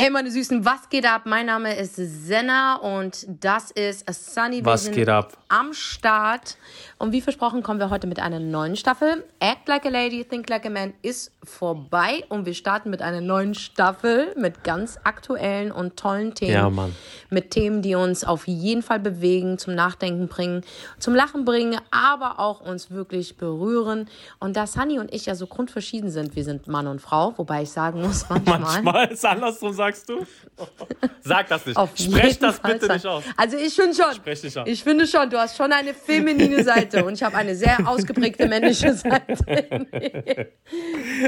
Hey meine Süßen, was geht ab? Mein Name ist Senna und das ist Sunny Was geht ab? am Start. Und wie versprochen kommen wir heute mit einer neuen Staffel. Act Like a Lady, Think Like a Man ist vorbei und wir starten mit einer neuen Staffel mit ganz aktuellen und tollen Themen. Ja, Mann. Mit Themen, die uns auf jeden Fall bewegen, zum Nachdenken bringen, zum Lachen bringen, aber auch uns wirklich berühren. Und da Sunny und ich ja so grundverschieden sind, wir sind Mann und Frau, wobei ich sagen muss, manchmal Manchmal ist andersrum, sagst du? Sag das nicht. Auf Sprech das Fall bitte sein. nicht aus. Also ich finde schon. Sprech dich aus. Ich finde schon, du hast schon eine feminine Seite und ich habe eine sehr ausgeprägte männliche Seite.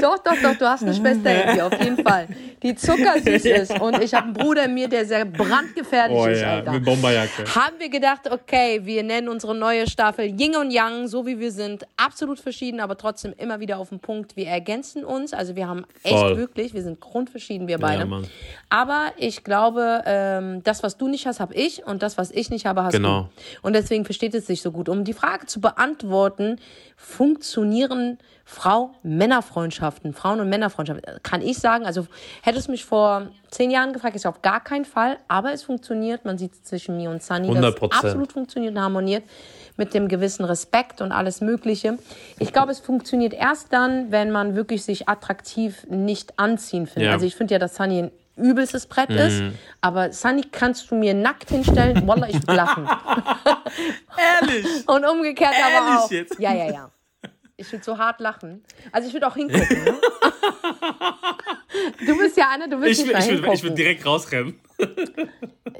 doch, doch, doch, du hast eine Schwester in dir, auf jeden Fall. Die zuckersüß ist und ich habe einen Bruder in mir, der sehr brandgefährlich Oh ist, ja, Alter. mit Bomberjacke. Haben wir gedacht, okay, wir nennen unsere neue Staffel Yin und Yang, so wie wir sind. Absolut verschieden, aber trotzdem immer wieder auf den Punkt. Wir ergänzen uns. Also wir haben echt Voll. wirklich, wir sind grundverschieden, wir beide. Ja, Mann. Aber ich glaube, ähm, das, was du nicht hast, habe ich und das, was ich nicht habe, hast Genau. du. Und deswegen versteht es sich so gut. Um die Frage zu beantworten, funktionieren Frau-Männer-Freundschaften, Frauen- und Männerfreundschaften? Kann ich sagen, also hättest du mich vor zehn Jahren gefragt, ist auf gar keinen Fall, aber es funktioniert. Man sieht zwischen mir und Sunny, dass es 100%. absolut funktioniert und harmoniert mit dem gewissen Respekt und alles Mögliche. Ich glaube, es funktioniert erst dann, wenn man wirklich sich attraktiv nicht anziehen findet. Ja. Also ich finde ja, dass Sunny ein übelstes Brett ist, aber Sunny kannst du mir nackt hinstellen, Wallah, ich will lachen. Ehrlich? Und umgekehrt aber Ehrlich auch. jetzt? Ja, ja, ja. Ich würde so hart lachen. Also ich würde auch hingucken. Ne? Du bist ja Anne, du willst Ich nicht will, mal ich, hingucken. ich will direkt rausrennen.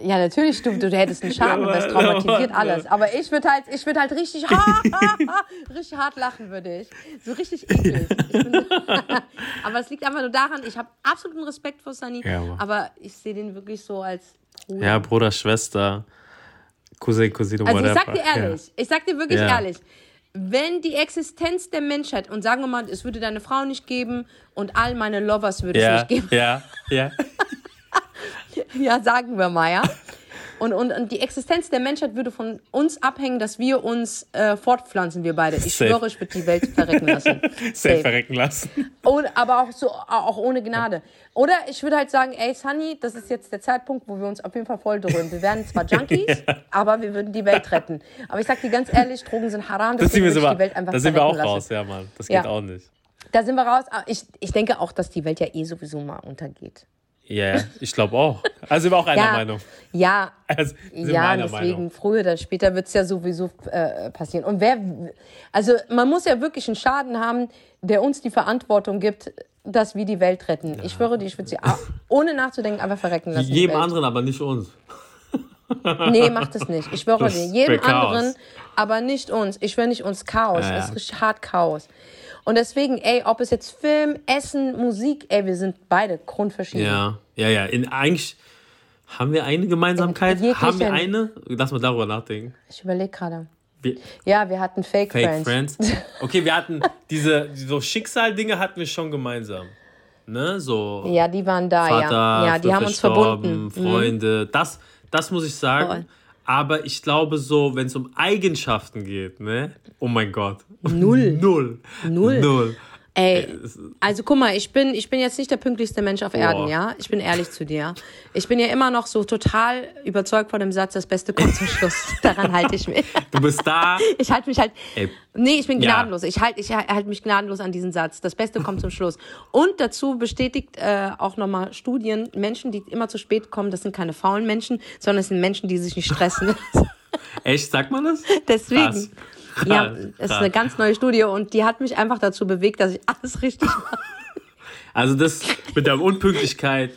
Ja, natürlich, du, du hättest einen Schaden, du Ja, wärst aber- traumatisiert, aber- alles. Aber ich würde halt, ich würde halt richtig, ha, ha, ha, richtig hart lachen, würde ich. So richtig eklig. Ich bin, aber es liegt einfach nur daran, ich habe absoluten Respekt vor Sunny, Ja, aber- aber ich sehe den wirklich so als Bruder. Ja, Bruder, Schwester, Cousin, Cousine, Also ich whatever. sag dir ehrlich, ich sag dir wirklich Ja. ehrlich, wenn die Existenz der Menschheit, und sagen wir mal, es würde deine Frau nicht geben und all meine Lovers würde Ja, es nicht geben, ja, ja. Ja, sagen wir mal, ja. Und, und, und die Existenz der Menschheit würde von uns abhängen, dass wir uns äh, fortpflanzen, wir beide. Ich Safe. schwöre, ich würde die Welt verrecken lassen. Safe verrecken lassen. Oder, aber auch so, auch ohne Gnade. Oder ich würde halt sagen, ey, Sunny, das ist jetzt der Zeitpunkt, wo wir uns auf jeden Fall voll dröhnen. Wir werden zwar Junkies, aber wir würden die Welt retten. Aber ich sag dir ganz ehrlich, Drogen sind haram, Das sind wir, sogar, die Welt einfach da sind wir auch verrecken raus, lassen. ja, Mann. Das Ja. geht auch nicht. Da sind wir raus. Aber Ich, ich denke auch, dass die Welt ja eh sowieso mal untergeht. Ja, ja, ich glaube auch. Also sind wir auch einer Ja, Meinung. ja, Also Ja, deswegen, Meinung. früher oder später wird es ja sowieso äh, passieren. Und wer, also man muss ja wirklich einen Schaden haben, der uns die Verantwortung gibt, dass wir die Welt retten. Ich schwöre dir, ich würde sie ohne nachzudenken einfach verrecken lassen. Jedem anderen, aber nicht uns. Nee, macht es nicht. Ich schwöre Das dir, jedem anderen, aber nicht uns. Ich schwöre nicht uns Chaos. Ja, ja. Es ist richtig hart Chaos. Und deswegen, ey, ob es jetzt Film, Essen, Musik, ey, wir sind beide grundverschieden. Ja, ja, ja. In, eigentlich haben wir eine Gemeinsamkeit. In jeglichen- haben wir eine? Lass mal darüber nachdenken. Ich überlege gerade. Wir, Ja, wir hatten Fake, Fake Friends. Friends. Okay, wir hatten diese so Schicksaldinge hatten wir schon gemeinsam. Ne, so Ja, die waren da, Vater, ja. Ja, die haben uns verbunden. Mhm. Freunde. Das, das muss ich sagen. Voll. Aber ich glaube so, wenn es um Eigenschaften geht, ne? Oh mein Gott. Null. Null. Null. Null. Ey, also guck mal, ich bin, ich bin jetzt nicht der pünktlichste Mensch auf Erden, Boah. ja? Ich bin ehrlich zu dir. Ich bin ja immer noch so total überzeugt von dem Satz, das Beste kommt zum Schluss. Daran halte ich mich. Du bist da. Ich halte mich halt. Ey. Nee, ich bin Ja. gnadenlos. Ich halte ich halte mich gnadenlos an diesen Satz. Das Beste kommt zum Schluss. Und dazu bestätigt äh, auch nochmal Studien, Menschen, die immer zu spät kommen, das sind keine faulen Menschen, sondern es sind Menschen, die sich nicht stressen. Echt, sagt man das? Deswegen. Krass. Ja, es ist eine ganz neue Studie und die hat mich einfach dazu bewegt, dass ich alles richtig mache. Also das mit der Unpünktlichkeit,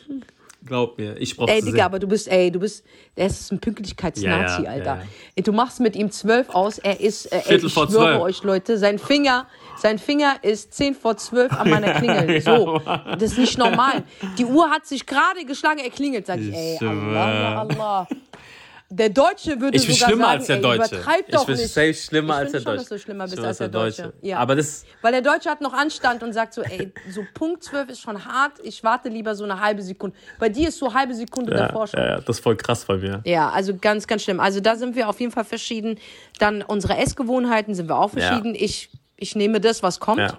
glaub mir, ich brauch's Ey, Digga, sehen. aber du bist, ey, du bist, der ist ein Pünktlichkeitsnazi, Ja, ja, Alter. ja, Du machst mit ihm zwölf aus, er ist, äh, ey, ich schwöre zwölf. euch, Leute, sein Finger, sein Finger ist zehn vor zwölf an meiner Klingel. So, das ist nicht normal. Die Uhr hat sich gerade geschlagen, er klingelt, sag ich, Ich ey. Allah, Allah. Der Deutsche würde Ich bin sogar schlimmer sagen, als der ey, Deutsche. übertreib Ich doch bin nicht. safe schlimmer ich als der schon, Deutsche. dass du schlimmer bist Schlimmer als der Deutsche. Ja. Aber das, Weil der Deutsche hat noch Anstand und sagt so, ey, so Punkt 12 ist schon hart, ich warte lieber so eine halbe Sekunde. Bei dir ist so halbe Sekunde ja, davor schon. ja, ja, das ist voll krass bei mir. Ja, also ganz, ganz schlimm. Also da sind wir auf jeden Fall verschieden. Dann unsere Essgewohnheiten sind wir auch verschieden. Ich, ich nehme das, was kommt. Ja.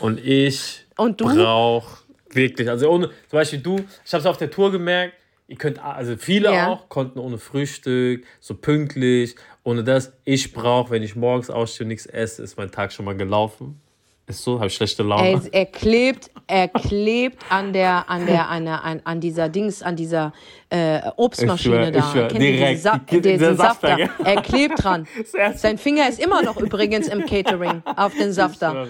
Und ich Und du? brauch Wirklich. Also ohne, zum Beispiel du, ich habe es auf der Tour gemerkt, ihr könnt, also viele Ja. auch, konnten ohne Frühstück, so pünktlich, ohne das. Ich brauche, wenn ich morgens ausstehe und nichts esse, ist mein Tag schon mal gelaufen. Ist so, habe ich schlechte Laune. Ey, er klebt, er klebt an der, an der, an, der, an, an dieser Dings, an dieser äh, Obstmaschine Ich schwör, da. ich schwör, Kennt direkt. Sa Die- diesen? Safter, gell? Er klebt dran. Sein Finger ist immer noch übrigens im Catering auf den Safter.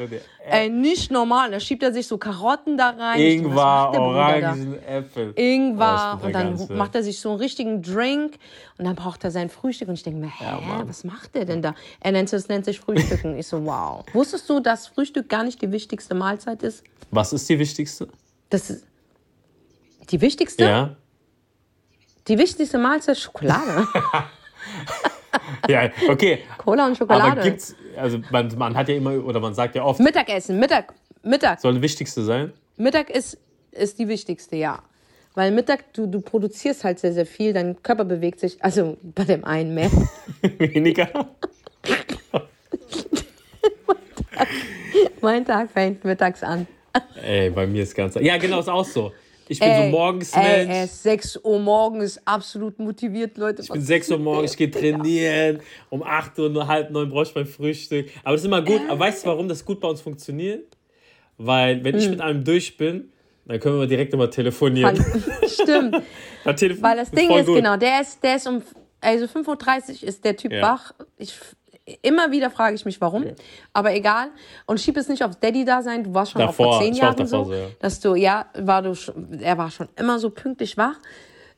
Ey, nicht normal. Da schiebt er sich so Karotten da rein. Ingwer, da? Orangen, Äpfel. Ingwer Oh, und dann Ganze. macht er sich so einen richtigen Drink und dann braucht er sein Frühstück und ich denke mir, hä, Mann. was macht der denn da? Er nennt es nennt sich Frühstücken. Ich so, wow. Wusstest du, dass Frühstück gar nicht die wichtigste Mahlzeit ist? Was ist die wichtigste? Das ist die wichtigste? Ja. Die wichtigste Mahlzeit ist Schokolade. Ja, okay. Cola und Aber Schokolade. gibt's, also man, man hat ja immer, oder man sagt ja oft, Mittagessen, Mittag, Mittag. soll die wichtigste sein? Mittag ist, ist die wichtigste, ja. Weil Mittag, du, du produzierst halt sehr, sehr viel, dein Körper bewegt sich, also bei dem einen mehr. Weniger. mein Tag fängt mittags an. Ey, bei mir ist ganz. Ja, genau, ist auch so. Ich bin so morgens ey, Mensch. ist 6 Uhr morgens, absolut motiviert, Leute. Ich bin 6 Uhr morgens, ich gehe trainieren. Um 8 Uhr, nur halb neun brauche ich mein Frühstück. Aber das ist immer gut. Aber weißt du, warum das gut bei uns funktioniert? Weil, wenn ich mit einem durch bin, dann können wir direkt immer telefonieren. Stimmt. Telefon- Weil das Ding ist, gut. genau, der ist, der ist um, also 5.30 Uhr ist der Typ Ja. wach. Ich, immer wieder frage ich mich, warum. Aber egal. Und schieb es nicht aufs Daddy-Dasein. Du warst schon auch Davor, vor zehn auch Jahren davor so, ja. dass du, ja, war du, er war schon immer so pünktlich wach.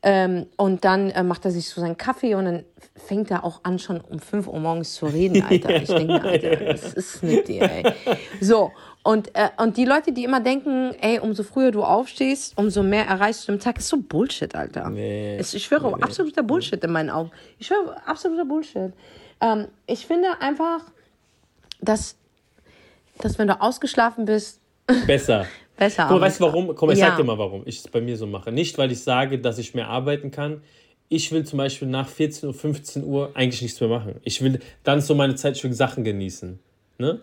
Ähm, und dann äh, macht er sich so seinen Kaffee und dann fängt er auch an, schon um 5 Uhr morgens zu reden, Alter. Ich denke, Alter, was ist mit dir, ey? So, und, äh, und die Leute, die immer denken, ey, umso früher du aufstehst, umso mehr erreichst du im Tag, ist so Bullshit, Alter. Nee. Es- Ich schwöre, absoluter Bullshit in meinen Augen. Ich schwöre, absoluter Bullshit. Ähm, ich finde einfach, dass, dass wenn du ausgeschlafen bist, Besser. besser Guck weißt du warum? Mal, ich Ja. sag dir mal, warum ich es bei mir so mache. Nicht, weil ich sage, dass ich mehr arbeiten kann. Ich will zum Beispiel nach 14 Uhr, 15 Uhr eigentlich nichts mehr machen. Ich will dann so meine Zeit für Sachen genießen. Ne?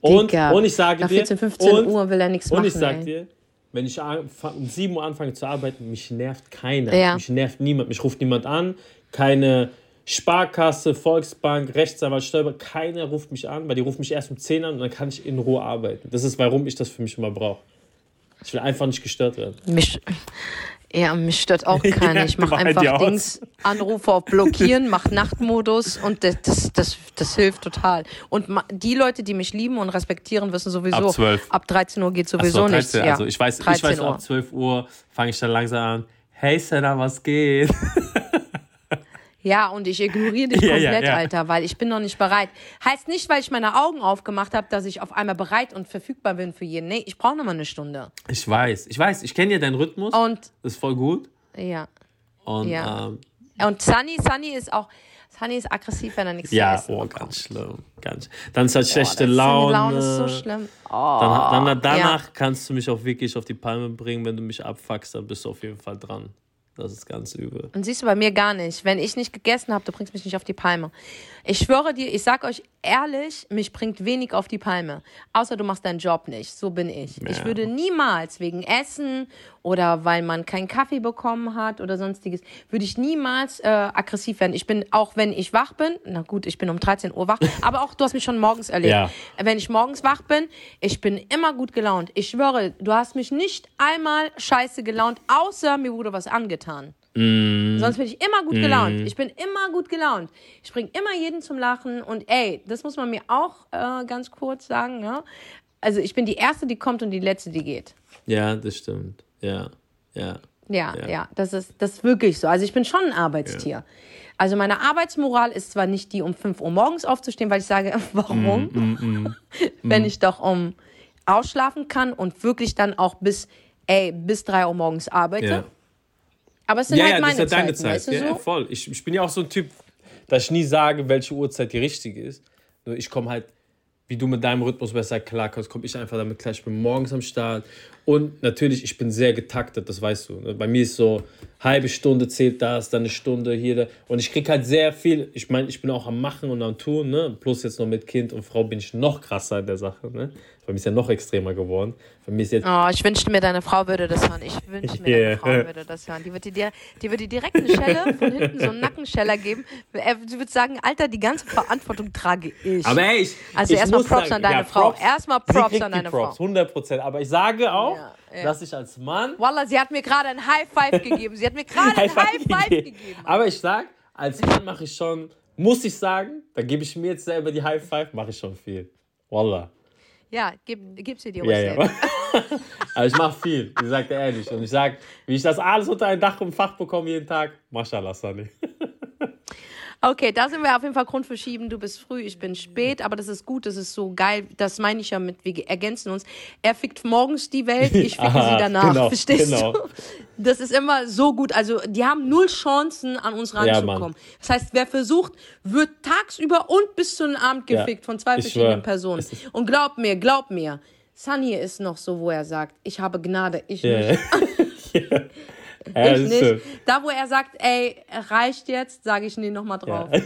Und, Digga, und ich sage nach dir, 14, 15 und, Uhr will er nichts und machen. ich sag ey. dir, wenn ich um 7 Uhr anfange zu arbeiten, mich nervt keiner. Ja. Mich nervt niemand. Mich ruft niemand an. Keine Sparkasse, Volksbank, Rechtsanwalt, Steuer, keiner ruft mich an, weil die rufen mich erst um 10 an und dann kann ich in Ruhe arbeiten. Das ist, warum ich das für mich immer brauche. Ich will einfach nicht gestört werden. Mich, ja, mich stört auch keiner. Ich mache einfach. Dings, Anrufe auf Blockieren, mach Nachtmodus und das, das, das, das hilft total. Und die Leute, die mich lieben und respektieren, wissen sowieso, Ab 12. ab 13 Uhr geht sowieso nichts. Ja, Also ich weiß, ich 13 weiß Uhr. ab 12 Uhr fange ich dann langsam an. Hey Sarah, was geht? Ja, und ich ignoriere dich Ja, ja, komplett, ja. Alter, weil ich bin noch nicht bereit. Heißt nicht, weil ich meine Augen aufgemacht habe, dass ich auf einmal bereit und verfügbar bin für jeden. Nee, ich brauche noch mal eine Stunde. Ich weiß, ich weiß, ich kenne ja deinen Rhythmus. Und Das ist voll gut. ja. Und Ja. ähm, Und Sunny, Sunny ist auch, Sunny ist aggressiv, wenn er nichts zu ja, essen oh, bekommt. ganz schlimm. Ganz. Dann ist halt Boah, schlechte Laune. Laune ist so schlimm. Oh, Dann, dann, danach ja. kannst du mich auch wirklich auf die Palme bringen. Wenn du mich abfuckst, dann bist du auf jeden Fall dran. Das ist ganz übel. Und siehst du bei mir gar nicht. Wenn ich nicht gegessen habe, du bringst mich nicht auf die Palme. Ich schwöre dir, ich sag euch ehrlich, mich bringt wenig auf die Palme. Außer du machst deinen Job nicht. So bin ich. Ich Ja. würde niemals wegen Essen oder weil man keinen Kaffee bekommen hat oder sonstiges, würde ich niemals äh, aggressiv werden. Ich bin, auch wenn ich wach bin, na gut, ich bin um 13 Uhr wach, aber auch du hast mich schon morgens erlebt. Ja. Wenn ich morgens wach bin, ich bin immer gut gelaunt. Ich schwöre, du hast mich nicht einmal scheiße gelaunt, außer mir wurde was angetan. Sonst bin ich immer gut gelaunt. Ich bin immer gut gelaunt. Ich bringe immer jeden zum Lachen. Und ey, das muss man mir auch äh, ganz kurz sagen. Ja? Also ich bin die Erste, die kommt und die Letzte, die geht. Ja, das stimmt. Ja, ja. Ja, Ja. ja, das, ist, das ist wirklich so. Also ich bin schon ein Arbeitstier. Also meine Arbeitsmoral ist zwar nicht die, um 5 Uhr morgens aufzustehen, weil ich sage, warum? Mm, Wenn ich doch um ausschlafen kann und wirklich dann auch bis, ey, bis 3 Uhr morgens arbeite. ja. Aber es sind Ja, halt ja, das meine ist ja deine Zeiten, Zeit. weißt du ja, so? voll. Ich, ich bin ja auch so ein Typ, dass ich nie sage, welche Uhrzeit die richtige ist. Nur ich komme halt, wie du mit deinem Rhythmus besser klarkommst, komme ich einfach damit klar. Ich bin morgens am Start. Und natürlich, ich bin sehr getaktet, das weißt du. ne? Bei mir ist so, halbe Stunde zählt das, dann eine Stunde hier. Da. Und ich kriege halt sehr viel. Ich meine, ich bin auch am Machen und am Tun. Ne? Plus jetzt noch mit Kind und Frau bin ich noch krasser in der Sache. Ne? Bei mir ist ja noch extremer geworden. Bei mir ist jetzt. Oh, ich wünschte mir, deine Frau würde das hören. Ich wünschte mir, Yeah. deine Frau würde das hören. Die würde dir, die würde dir direkt eine Schelle von hinten, so einen Nackenscheller geben. Er- Sie würde sagen, Alter, die ganze Verantwortung trage ich. Aber ey, ich, Also erstmal Props sagen, an deine ja, Frau. Erstmal Props an deine Props, Frau. 100 Prozent. Aber ich sage auch, Ja, ja. dass ich als Mann Wallah, sie hat mir gerade ein High Five gegeben. Sie hat mir gerade ein High Five gegeben. Aber ich sag, als Mann mache ich schon, muss ich sagen, da gebe ich mir jetzt selber die High Five, mache ich schon viel. Wallah. Ja, gib, gib sie dir Ja, ruhig ja. Aber ich mache viel, ich sag dir ehrlich. Und ich sag, wie ich das alles unter ein Dach und Fach bekomme jeden Tag, Mashallah, Sunny. Okay, da sind wir auf jeden Fall grundverschieben. Du bist früh, ich bin spät, aber das ist gut, das ist so geil. Das meine ich ja mit, wir ergänzen uns. Er fickt morgens die Welt, ich ficke Aha, sie danach. genau, Verstehst genau. du? Das ist immer so gut. Also, die haben null Chancen, an uns Ja, ranzukommen. Mann. das heißt, wer versucht, wird tagsüber und bis zu den Abend Ja, gefickt von zwei verschiedenen schwör. Personen. Und glaub mir, glaub mir, Sunny ist noch so, wo er sagt, ich habe Gnade, ich Ja, nicht. ja. Ja. Ich nicht. schön. Da, wo er sagt, ey, reicht jetzt, sage ich nee, nochmal drauf. Ja.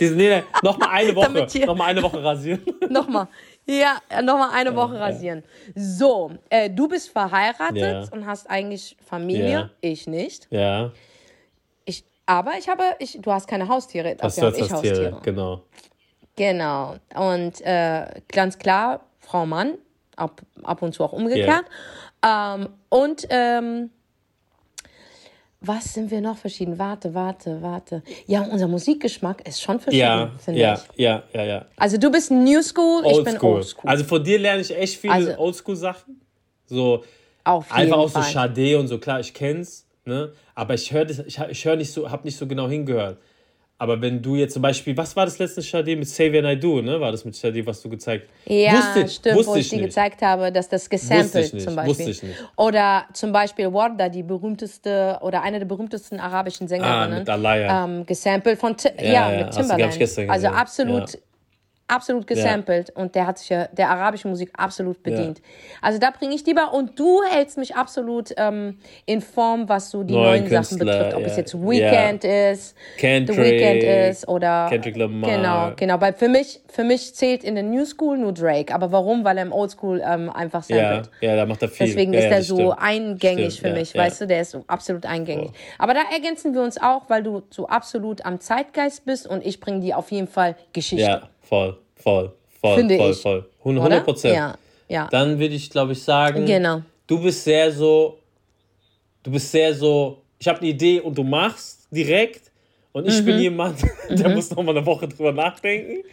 Diese, nee, nee, noch mal eine Woche, Damit hier- noch mal eine Woche rasieren. Nochmal. Ja, nochmal eine Woche rasieren. So, äh, du bist verheiratet und hast eigentlich Familie. Ich nicht. Ja, Ich, aber ich habe, ich, du hast keine Haustiere. das Dafür ist habe ich das Tier, Haustiere. genau. Genau. Und äh, ganz klar, Frau Mann, ab, ab und zu auch umgekehrt. Ähm, und ähm, was sind wir noch verschieden? Warte, warte, warte. Ja, unser Musikgeschmack ist schon verschieden, Ja, finde ja, ich. ja, ja, ja. Also du bist New School, ich bin Oldschool. Old School. Also von dir lerne ich echt viele Also- Oldschool-Sachen. So Auf einfach auch so. Sade und so, klar, ich kenn's, ne? Aber ich höre ich, ich hör nicht so, hab nicht so genau hingehört. Aber wenn du jetzt zum Beispiel, was war das letzte Sade mit Save and I Do, ne? War das mit Sade, was du gezeigt Ja, Wusste- stimmt, wusste wo ich ich dir nicht. gezeigt habe, dass das Wusste ich gesampelt nicht, zum wusste Beispiel. ich nicht. Oder zum Beispiel Warda, die berühmteste oder eine der berühmtesten arabischen Ah, Sängerinnen, mit Alaya. ähm, gesampelt von Ti- ja, ja, mit hast Timbaland. Also absolut, Ja. Absolut gesampelt und der hat sich ja der arabischen Musik absolut bedient. Also da bringe ich die bei und du hältst mich absolut ähm, in Form, was so die Neuen neuen Sachen betrifft, ob ja. es jetzt Weekend ist, Kendrick, The Weekend ist oder Kendrick Lamar. Genau, genau. Weil für mich, für mich zählt in der New School nur Drake. Aber warum? Weil er im Old School ähm, einfach Ja, samplet. ja, da macht er viel. Deswegen ja, ist ja, er so stimmt. eingängig Stimmt, für ja, mich, ja. weißt du, der ist so absolut eingängig. Aber da ergänzen wir uns auch, weil du so absolut am Zeitgeist bist und ich bringe dir auf jeden Fall Geschichte. Ja, voll, voll, voll, Finde voll, ich. voll. oder? 100 Prozent. Ja, ja. Dann würde ich, glaube ich, sagen, Genau. du bist sehr so, du bist sehr so, ich habe eine Idee und du machst direkt und ich Mhm. bin jemand, der muss noch mal eine Woche drüber nachdenken.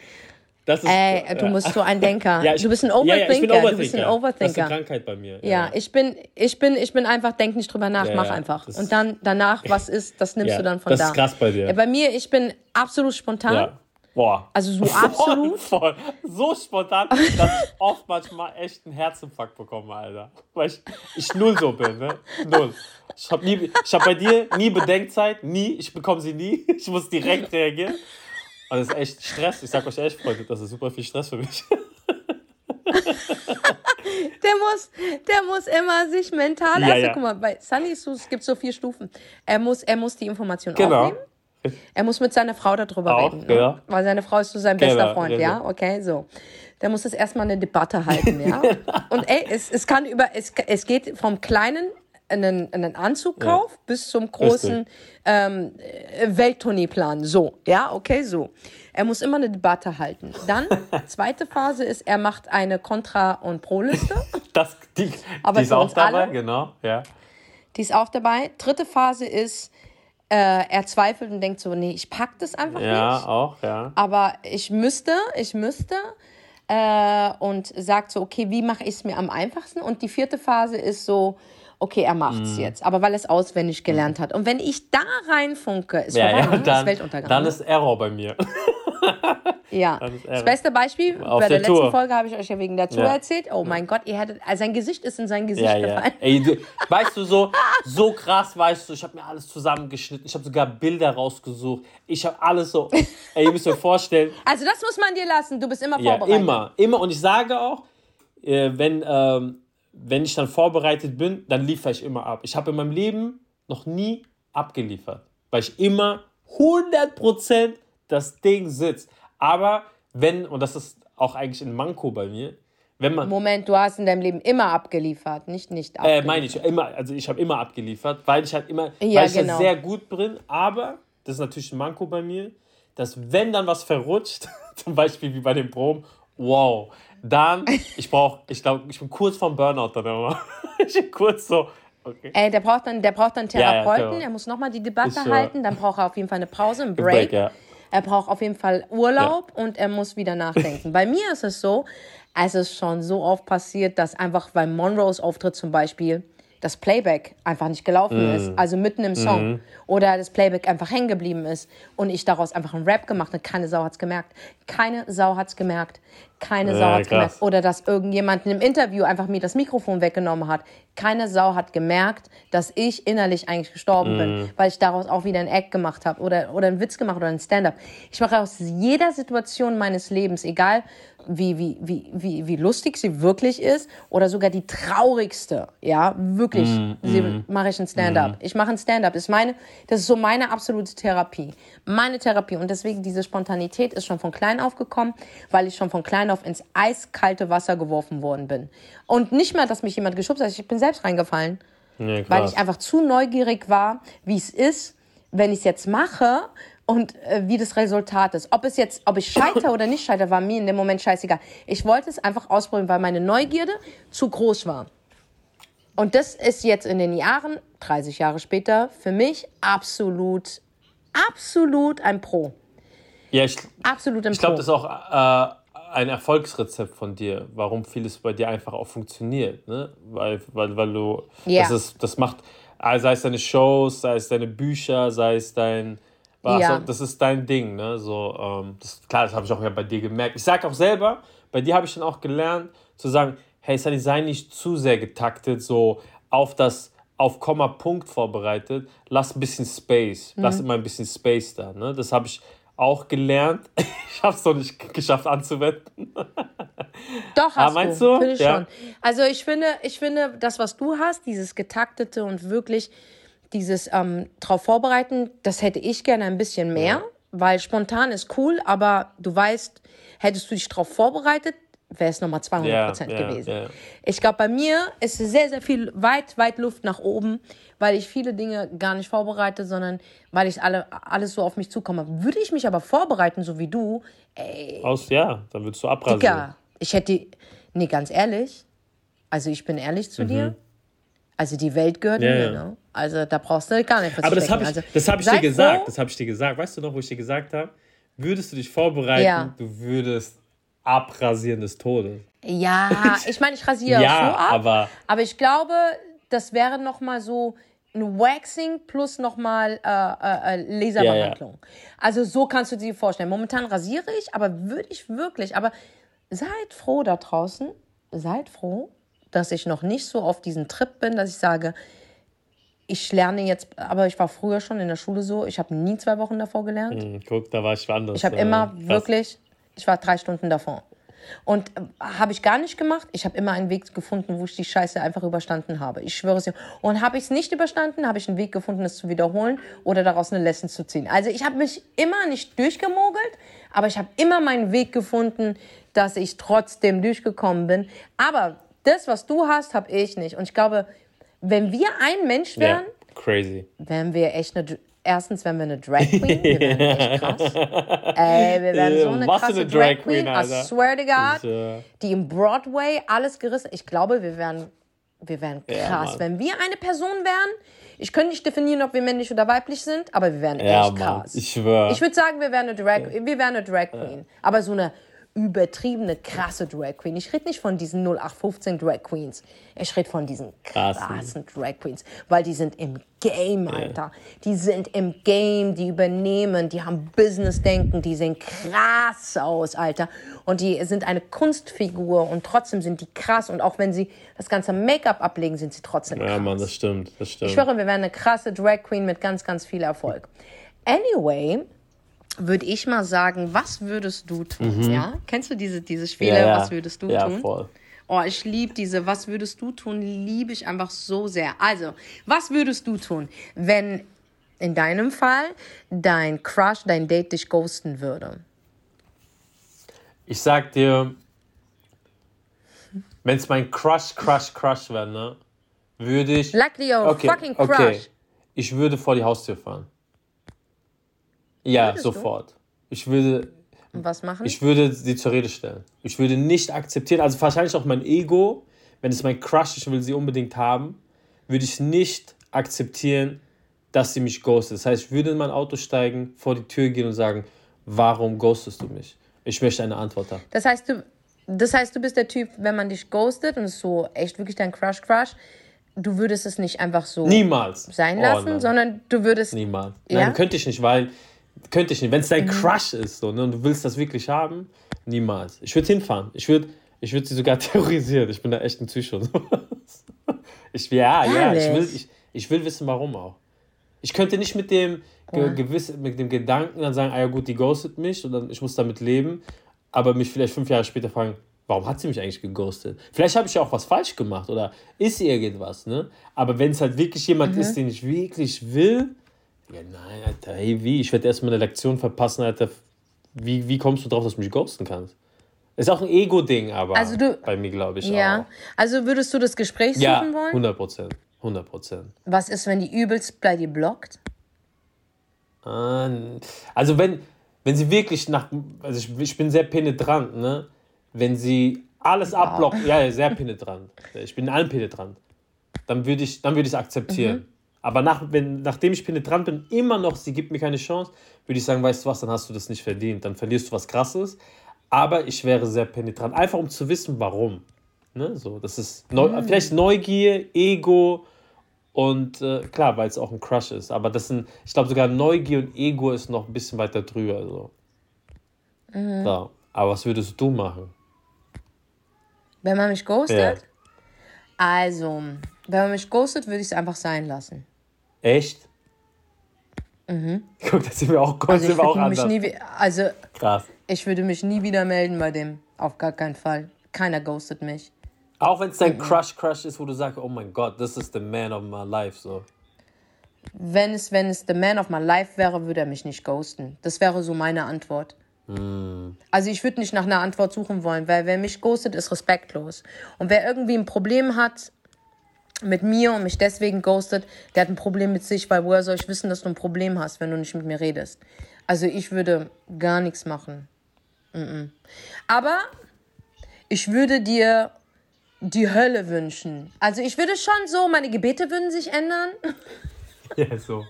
Das ist, Ey, du ja. bist so ein Denker. Ja, ich- du bist ein ja, ja, ich bin Overthinker. du bist ein Das ist Overthinker. eine Krankheit bei mir. Ja, ich bin, ich bin, ich bin einfach, denk nicht drüber nach, Ja, mach ja, einfach. das- Und dann danach, was ist, das nimmst Ja, du dann von das da. ist krass bei dir. Ja, bei mir, ich bin absolut spontan. Boah. Also so absolut. Voll, voll. So spontan, dass ich oft manchmal echt einen Herzinfarkt bekomme, Alter. Weil ich, ich null so bin, ne? Null. Ich habe ich hab bei dir nie Bedenkzeit, nie. Ich bekomme sie nie. Ich muss direkt reagieren. Und das ist echt Stress. Ich sag euch echt, Freunde, das ist super viel Stress für mich. Der muss, der muss immer sich mental. Ja, also, ja. guck mal, bei Sunny ist so, es gibt so vier Stufen. Er muss, er muss die Information Genau. aufnehmen. Er muss mit seiner Frau darüber Auch, reden. Ne? ja. Weil seine Frau ist so sein Genau, bester Freund, genau. ja? Okay, so. Der muss das erstmal eine Debatte halten, ja? Und ey, es, es kann über, es, es geht vom kleinen einen, einen Anzugkauf bis zum großen ähm, äh, Welttourneeplan. So, ja, okay, so. Er muss immer eine Debatte halten. Dann, zweite Phase ist, er macht eine Kontra- und Pro-Liste. Das, die, die ist auch dabei, alle? genau. Ja. Die ist auch dabei. Dritte Phase ist, äh, er zweifelt und denkt so, nee, ich pack das einfach ja, nicht. auch, ja. Aber ich müsste, ich müsste. Äh, und sagt so, okay, wie mache ich es mir am einfachsten? Und die vierte Phase ist so, okay, er macht's Mhm. jetzt, aber weil er es auswendig gelernt hat. Und wenn ich da reinfunke, ist Ja, vorbei, ja, ne? ist dann, Weltuntergang. dann ne? ist Error bei mir. ja. dann Das beste Beispiel, Auf bei der, der letzten Tour. Folge habe ich euch ja wegen der Tour Ja. erzählt. Oh mein Gott, ihr hättet, also sein Gesicht ist in sein Gesicht Ja, ja. gefallen. Ey, du, weißt du, so, so krass, weißt du, ich habe mir alles zusammengeschnitten. Ich habe sogar Bilder rausgesucht. Ich habe alles so. Ey, ihr müsst euch vorstellen, Also das muss man dir lassen, du bist immer ja, vorbereitet. immer, immer. Und ich sage auch, äh, wenn, ähm, wenn ich dann vorbereitet bin, dann liefere ich immer ab. Ich habe in meinem Leben noch nie abgeliefert, weil ich immer 100% das Ding sitzt. Aber wenn, und das ist auch eigentlich ein Manko bei mir, wenn man. Moment, du hast in deinem Leben immer abgeliefert, nicht nicht Äh, abgeliefert. meine ich, immer, also ich habe immer abgeliefert, weil ich halt immer, Ja, weil ich genau. da sehr gut bin, aber das ist natürlich ein Manko bei mir, dass wenn dann was verrutscht, zum Beispiel wie bei den Proben, wow, dann, ich brauche, ich glaube, ich bin kurz vom Burnout dann immer. ich bin kurz so, okay. Ey, der braucht dann, der braucht dann Ja, ja, Therapeuten, klar. er muss nochmal die Debatte Ich, äh, halten, dann braucht er auf jeden Fall eine Pause, einen Break. Break, ja. Er braucht auf jeden Fall Urlaub und er muss wieder nachdenken. Bei mir ist es so, es ist schon so oft passiert, dass einfach beim Monroes Auftritt zum Beispiel das Playback einfach nicht gelaufen Mm. ist, also mitten im Song. Oder das Playback einfach hängen geblieben ist und ich daraus einfach einen Rap gemacht habe. Keine Sau hat's gemerkt. Keine Sau hat's gemerkt. Keine Sau Ja, hat's krass. gemerkt. Oder dass irgendjemand in einem Interview einfach mir das Mikrofon weggenommen hat. Keine Sau hat gemerkt, dass ich innerlich eigentlich gestorben Mhm. bin, weil ich daraus auch wieder einen Act gemacht habe oder, oder einen Witz gemacht oder einen Stand-up. Ich mache aus jeder Situation meines Lebens, egal wie, wie, wie, wie, wie lustig sie wirklich ist oder sogar die traurigste, ja, wirklich, Mhm, sie- mache ich ein Stand-up. Ich mache ein Stand-up. Ist meine, das ist so meine absolute Therapie. Meine Therapie. Und deswegen diese Spontanität ist schon von klein auf gekommen, weil ich schon von klein auf ins eiskalte Wasser geworfen worden bin. Und nicht mal, dass mich jemand geschubst hat, ich bin selbst reingefallen Ja, weil ich einfach zu neugierig war, wie es ist, wenn ich es jetzt mache und äh, wie das Resultat ist. Ob es jetzt, ob ich scheitere oder nicht scheitere, war mir in dem Moment scheißegal. Ich wollte es einfach ausprobieren, weil meine Neugierde zu groß war. Und das ist jetzt in den Jahren, 30 Jahre später, für mich absolut, absolut ein Pro. ja, ich, Absolut ein ich glaube, das ist auch äh, ein Erfolgsrezept von dir, warum vieles bei dir einfach auch funktioniert, ne? Weil, weil, weil du, Ja. das ist, das macht, sei es deine Shows, sei es deine Bücher, sei es dein, Ja. das ist dein Ding, ne? So, ähm, das, klar, das habe ich auch ja bei dir gemerkt. Ich sage auch selber, bei dir habe ich dann auch gelernt zu sagen, hey, Sunny, sei nicht zu sehr getaktet, so auf das auf Komma Punkt vorbereitet, lass ein bisschen Space, lass Mhm. immer ein bisschen Space da, ne? Das habe ich auch gelernt. Ich habe es noch nicht geschafft anzuwenden. Doch, hast meinst du. du? Finde ich Ja. schon. Also ich finde, ich finde, das, was du hast, dieses getaktete und wirklich dieses ähm, drauf vorbereiten, das hätte ich gerne ein bisschen mehr, weil spontan ist cool, aber du weißt, hättest du dich drauf vorbereitet, wäre es nochmal 200 Prozent ja, gewesen. ja. Ich glaube, bei mir ist sehr, sehr viel, weit, weit Luft nach oben, weil ich viele Dinge gar nicht vorbereite, sondern weil ich alle, alles so auf mich zukomme. Würde ich mich aber vorbereiten, so wie du, Aus, ja, dann würdest du abrasieren. Digga, ich hätte, die- nee, ganz ehrlich, also ich bin ehrlich zu dir, also die Welt gehört Mhm. Mir, ne? Also da brauchst du gar nicht Aber das habe ich, Also, das hab ich dir gesagt. Das habe ich dir gesagt. Weißt du noch, wo ich dir gesagt habe? Würdest du dich vorbereiten, Ja. du würdest abrasieren des Todes. Ja, ich meine, ich rasiere Ja, so ab, aber- aber ich glaube, das wäre noch mal so ein Waxing plus noch mal äh, äh, äh, Laserbehandlung. Also so kannst du dir vorstellen. Momentan rasiere ich, aber würde ich wirklich, aber seid froh da draußen, seid froh, dass ich noch nicht so auf diesen Trip bin, dass ich sage, ich lerne jetzt, aber ich war früher schon in der Schule so, ich habe nie zwei Wochen davor gelernt. Hm, guck, da war ich anders. Ich habe äh, immer krass. wirklich, ich war drei Stunden davor. Und äh, habe ich gar nicht gemacht. Ich habe immer einen Weg gefunden, wo ich die Scheiße einfach überstanden habe. Ich schwöre es dir. Und habe ich es nicht überstanden, habe ich einen Weg gefunden, es zu wiederholen oder daraus eine Lesson zu ziehen. Also ich habe mich immer nicht durchgemogelt, aber ich habe immer meinen Weg gefunden, dass ich trotzdem durchgekommen bin. Aber das, was du hast, habe ich nicht. Und ich glaube, wenn wir ein Mensch Ja, wären, crazy. wären wir echt eine. Erstens wären wir eine Drag Queen. Wir wären echt krass. Ey, wir wären so eine Was krasse eine Drag Drag Queen. Queen, I swear to God. Ja. Die im Broadway alles gerissen. Ich glaube, wir wären, wir wären Ja, krass. Mann. Wenn wir eine Person wären, ich könnte nicht definieren, ob wir männlich oder weiblich sind, aber wir wären Ja, echt Mann, krass. ich schwör. Ich würde sagen, wir wären eine Drag, wir wären eine Drag Queen. Aber so eine übertriebene, krasse Drag Queen. Ich rede nicht von diesen 0815 Drag Queens. Ich rede von diesen Krassen. krassen Drag Queens. Weil die sind im Game, Alter. Die sind im Game, die übernehmen, die haben Business-Denken, die sehen krass aus, Alter. Und die sind eine Kunstfigur und trotzdem sind die krass. Und auch wenn sie das ganze Make-up ablegen, sind sie trotzdem krass. Ja, Mann, das stimmt. Das stimmt. Ich schwöre, wir wären eine krasse Drag Queen mit ganz, ganz viel Erfolg. Anyway, würde ich mal sagen, was würdest du tun? Ja? Kennst du diese, diese Spiele, Mhm. ja, ja. was würdest du ja, tun? voll. Oh, ich liebe diese Was würdest du tun, liebe ich einfach so sehr. Also, was würdest du tun, wenn in deinem Fall dein Crush, dein Date dich ghosten würde? Ich sag dir, Wenn es mein Crush, Crush, Crush wäre, ne? Würde ich. Like your okay, fucking crush. Okay. Ich würde vor die Haustür fahren. Ja, du? sofort. Ich würde, Und was machen? ich würde sie zur Rede stellen. Ich würde nicht akzeptieren, also wahrscheinlich auch mein Ego, wenn es mein Crush, ich will sie unbedingt haben, würde ich nicht akzeptieren, dass sie mich ghostet. Das heißt, ich würde in mein Auto steigen, vor die Tür gehen und sagen, warum ghostest du mich? Ich möchte eine Antwort haben. Das heißt, du, das heißt, du bist der Typ, wenn man dich ghostet und es ist so echt wirklich dein Crush, Crush, du würdest es nicht einfach so Niemals. sein Oh, lassen, nein. sondern du würdest. Niemals. Ja? Nein, könnte ich nicht, weil könnte ich nicht. Wenn es Mhm. dein Crush ist so, ne, und du willst das wirklich haben, niemals. Ich würde hinfahren. Ich würde ich würd sie sogar terrorisieren. Ich bin da echt ein Psycho. ich, ja, ja, ich will, Ehrlich? ich, ich will wissen, warum auch. Ich könnte nicht mit dem, Ja. gewiss, mit dem Gedanken dann sagen, ah ja gut, die ghostet mich und dann, ich muss damit leben, aber mich vielleicht fünf Jahre später fragen, warum hat sie mich eigentlich geghostet? Vielleicht habe ich ja auch was falsch gemacht oder ist irgendwas, ne? Aber wenn es halt wirklich jemand Mhm. ist, den ich wirklich will, ja nein, Alter, hey, wie? Ich werde erstmal eine Lektion verpassen, Alter. Wie, wie kommst du drauf, dass du mich ghosten kannst? Ist auch ein Ego-Ding, aber Also du- bei mir glaube ich Ja. auch. Also würdest du das Gespräch Ja, suchen wollen? 100 Prozent. 100 Prozent. Was ist, wenn die übelst bei dir blockt? Also wenn, wenn sie wirklich nach, also ich, ich bin sehr penetrant, ne? Wenn sie alles abblockt, ja, ja, sehr penetrant. Ich bin in allem penetrant. Dann würde ich, dann würde ich es akzeptieren. Aber nach, wenn, nachdem ich penetrant bin, immer noch, sie gibt mir keine Chance, würde ich sagen, weißt du was, dann hast du das nicht verdient. Dann verlierst du was Krasses. Aber ich wäre sehr penetrant. Einfach um zu wissen, warum. Ne? So, das ist neu, vielleicht Neugier, Ego und äh, klar, weil es auch ein Crush ist. Aber das sind, ich glaube sogar Neugier und Ego ist noch ein bisschen weiter drüber. So. Ja. Aber was würdest du machen? Wenn man mich ghostet? Ja. Also, wenn man mich ghostet, würde ich es einfach sein lassen. Echt? Guck, das sind wir auch, Also sind ich, wir auch würde mich anders. nie, also, Krass. ich würde mich nie wieder melden bei dem. Auf gar keinen Fall. Keiner ghostet mich. Auch wenn es dein Crush-Crush ist, wo du sagst, oh mein Gott, this is the man of my life. So. Wenn es, wenn es the man of my life wäre, würde er mich nicht ghosten. Das wäre so meine Antwort. Also ich würde nicht nach einer Antwort suchen wollen, weil wer mich ghostet, ist respektlos. Und wer irgendwie ein Problem hat mit mir und mich deswegen ghostet, der hat ein Problem mit sich, weil woher soll ich wissen, dass du ein Problem hast, wenn du nicht mit mir redest? Also ich würde gar nichts machen. Mhm. Aber ich würde dir die Hölle wünschen. Also ich würde schon so, meine Gebete würden sich ändern. Ja, so.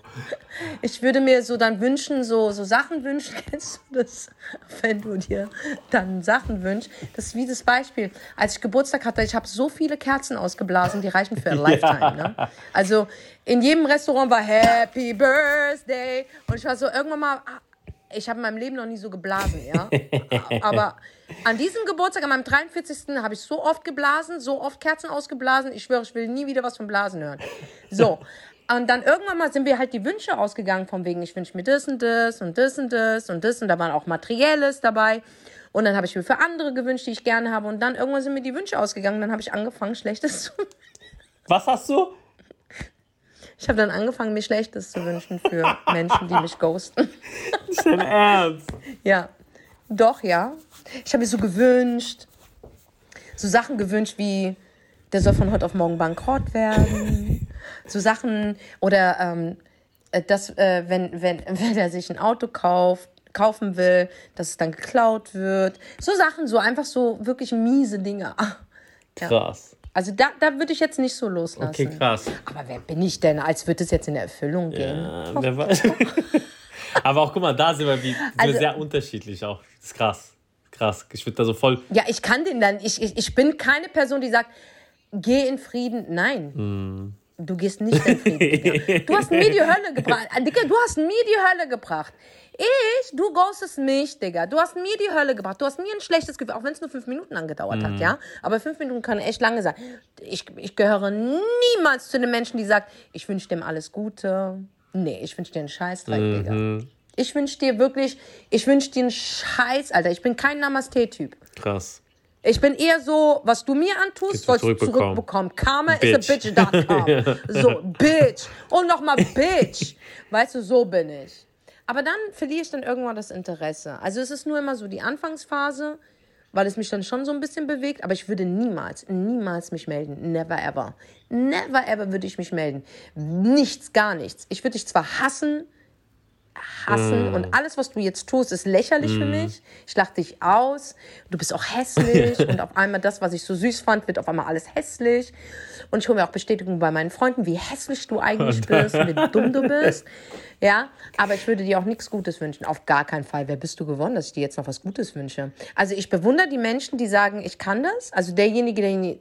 Ich würde mir so dann wünschen, so, so Sachen wünschen. Kennst du das? Wenn du dir dann Sachen wünschst. Das ist wie das Beispiel. Als ich Geburtstag hatte, ich habe so viele Kerzen ausgeblasen, die reichen für ein Lifetime. Ne? Also in jedem Restaurant war Happy Birthday. Und ich war so irgendwann mal. ah, Ich habe in meinem Leben noch nie so geblasen, ja. Aber an diesem Geburtstag, an meinem 43. habe ich so oft geblasen, so oft Kerzen ausgeblasen. Ich schwöre, ich will nie wieder was von Blasen hören. So. Und dann irgendwann mal sind wir halt die Wünsche ausgegangen, von wegen, ich wünsche mir das und das und das und das und das. Und da waren auch Materielles dabei. Und dann habe ich mir für andere gewünscht, die ich gerne habe. Und dann irgendwann sind mir die Wünsche ausgegangen. Dann habe ich angefangen, Schlechtes zu. Was hast du? Ich habe dann angefangen, mir Schlechtes zu wünschen für Menschen, die mich ghosten. Ist dein Ernst? Ja, doch, ja. Ich habe mir so gewünscht, so Sachen gewünscht wie, der soll von heute auf morgen bankrott werden. So Sachen, oder ähm, äh, dass, äh, wenn, wenn, wenn er sich ein Auto kauft, kaufen will, dass es dann geklaut wird. So Sachen, so einfach so wirklich miese Dinge. Krass. Also da, da würde ich jetzt nicht so loslassen. Okay, krass. Aber wer bin ich denn, als würde es jetzt in Erfüllung gehen? Ja, wer weiß. Aber auch guck mal, da sind wir, wie, sind Also- wir sehr unterschiedlich auch. Das ist krass. Krass. Ich würde da so voll. Ja, ich kann den dann. Ich, ich, ich bin keine Person, die sagt, geh in Frieden. Nein. Hm. Du gehst nicht in Frieden. Du hast mir die Hölle gebracht. Äh, Digga, du hast mir die Hölle gebracht. Ich, du ghostest mich, Digga. Du hast mir die Hölle gebracht. Du hast mir ein schlechtes Gefühl, auch wenn es nur fünf Minuten angedauert Hm. hat, ja? Aber fünf Minuten können echt lange sein. Ich, ich gehöre niemals zu den Menschen, die sagt, ich wünsche dem alles Gute. Nee, ich wünsche dir einen Scheißdreck, Mhm. Digga. Ich wünsche dir wirklich, ich wünsche dir einen Scheiß, Alter. Ich bin kein Namaste-Typ. Krass. Ich bin eher so, was du mir antust, sollst du zurückbekommen. Karma Bitch. is a bitch.com. So, bitch. Und nochmal bitch. Weißt du, so bin ich. Aber dann verliere ich dann irgendwann das Interesse. Also es ist nur immer so die Anfangsphase. weil es mich dann schon so ein bisschen bewegt, aber ich würde niemals, niemals mich melden. Never ever. Never ever würde ich mich melden. Nichts, gar nichts. Ich würde dich zwar hassen, hassen mm. und alles, was du jetzt tust, ist lächerlich mm. für mich. Ich lache dich aus. Du bist auch hässlich und auf einmal das, was ich so süß fand, wird auf einmal alles hässlich. Und ich hole mir auch Bestätigung bei meinen Freunden, wie hässlich du eigentlich bist, wie dumm du bist. Ja, aber ich würde dir auch nichts Gutes wünschen. Auf gar keinen Fall. Wer bist du geworden, dass ich dir jetzt noch was Gutes wünsche? Also ich bewundere die Menschen, die sagen, ich kann das. Also derjenige, der,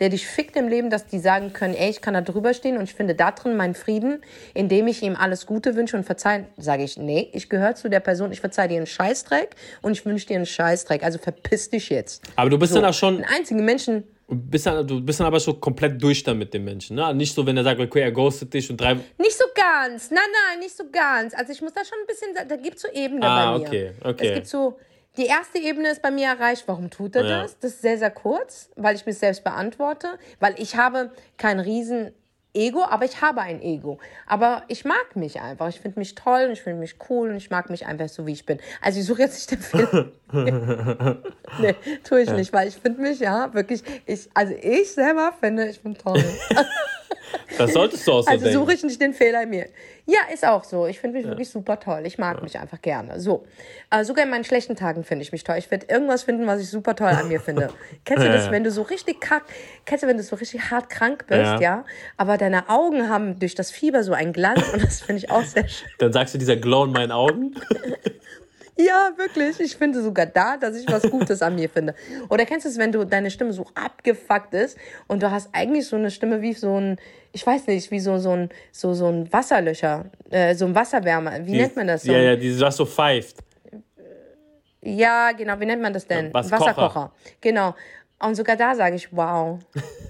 der dich fickt im Leben, dass die sagen können, ey, ich kann da drüber stehen und ich finde da drin meinen Frieden, indem ich ihm alles Gute wünsche und verzeihen. Sage ich, nee, ich gehöre zu der Person, ich verzeihe dir einen Scheißdreck und ich wünsche dir einen Scheißdreck. Also verpiss dich jetzt. Aber du bist so, dann auch schon... Einen einzigen Menschen... Bist dann, du bist dann aber schon komplett durch dann mit dem Menschen. Ne? Nicht so, wenn er sagt, okay, er ghostet dich und drei. Nicht so ganz. Nein, nein, nicht so ganz. Also ich muss da schon ein bisschen. Da gibt es so Ebenen ah, bei mir. Okay, okay. Es gibt so. Die erste Ebene ist bei mir erreicht. Warum tut er ja. das? Das ist sehr, sehr kurz, weil ich mich selbst beantworte. Weil ich habe kein riesen Ego, aber ich habe ein Ego. Aber ich mag mich einfach. Ich finde mich toll und ich finde mich cool und ich mag mich einfach so, wie ich bin. Also ich suche jetzt nicht den Film. nee, tue ich nicht, weil ich finde mich ja wirklich, ich, also ich selber finde, ich bin toll. Das solltest du auch so Also suche ich nicht den Fehler in mir. Ja, ist auch so. Ich finde mich ja. wirklich super toll. Ich mag ja. mich einfach gerne. So. Äh, sogar in meinen schlechten Tagen finde ich mich toll. Ich werde irgendwas finden, was ich super toll an mir finde. kennst du das, wenn du so richtig kack, kennst du, wenn du so richtig hart krank bist, ja. ja? Aber deine Augen haben durch das Fieber so einen Glanz und das finde ich auch sehr schön. Dann sagst du dieser Glow in meinen Augen? Ja, wirklich. Ich finde sogar da, dass ich was Gutes an mir finde. Oder kennst du es, wenn du deine Stimme so abgefuckt ist und du hast eigentlich so eine Stimme wie so ein, ich weiß nicht, wie so, so ein, so, so ein Wasserlöcher, äh, so ein Wasserwärmer. Wie die, nennt man das? So? Ja, ja, die was so pfeift. Ja, genau. Wie nennt man das denn? Ja, Wasserkocher. Genau. Und sogar da sage ich, wow,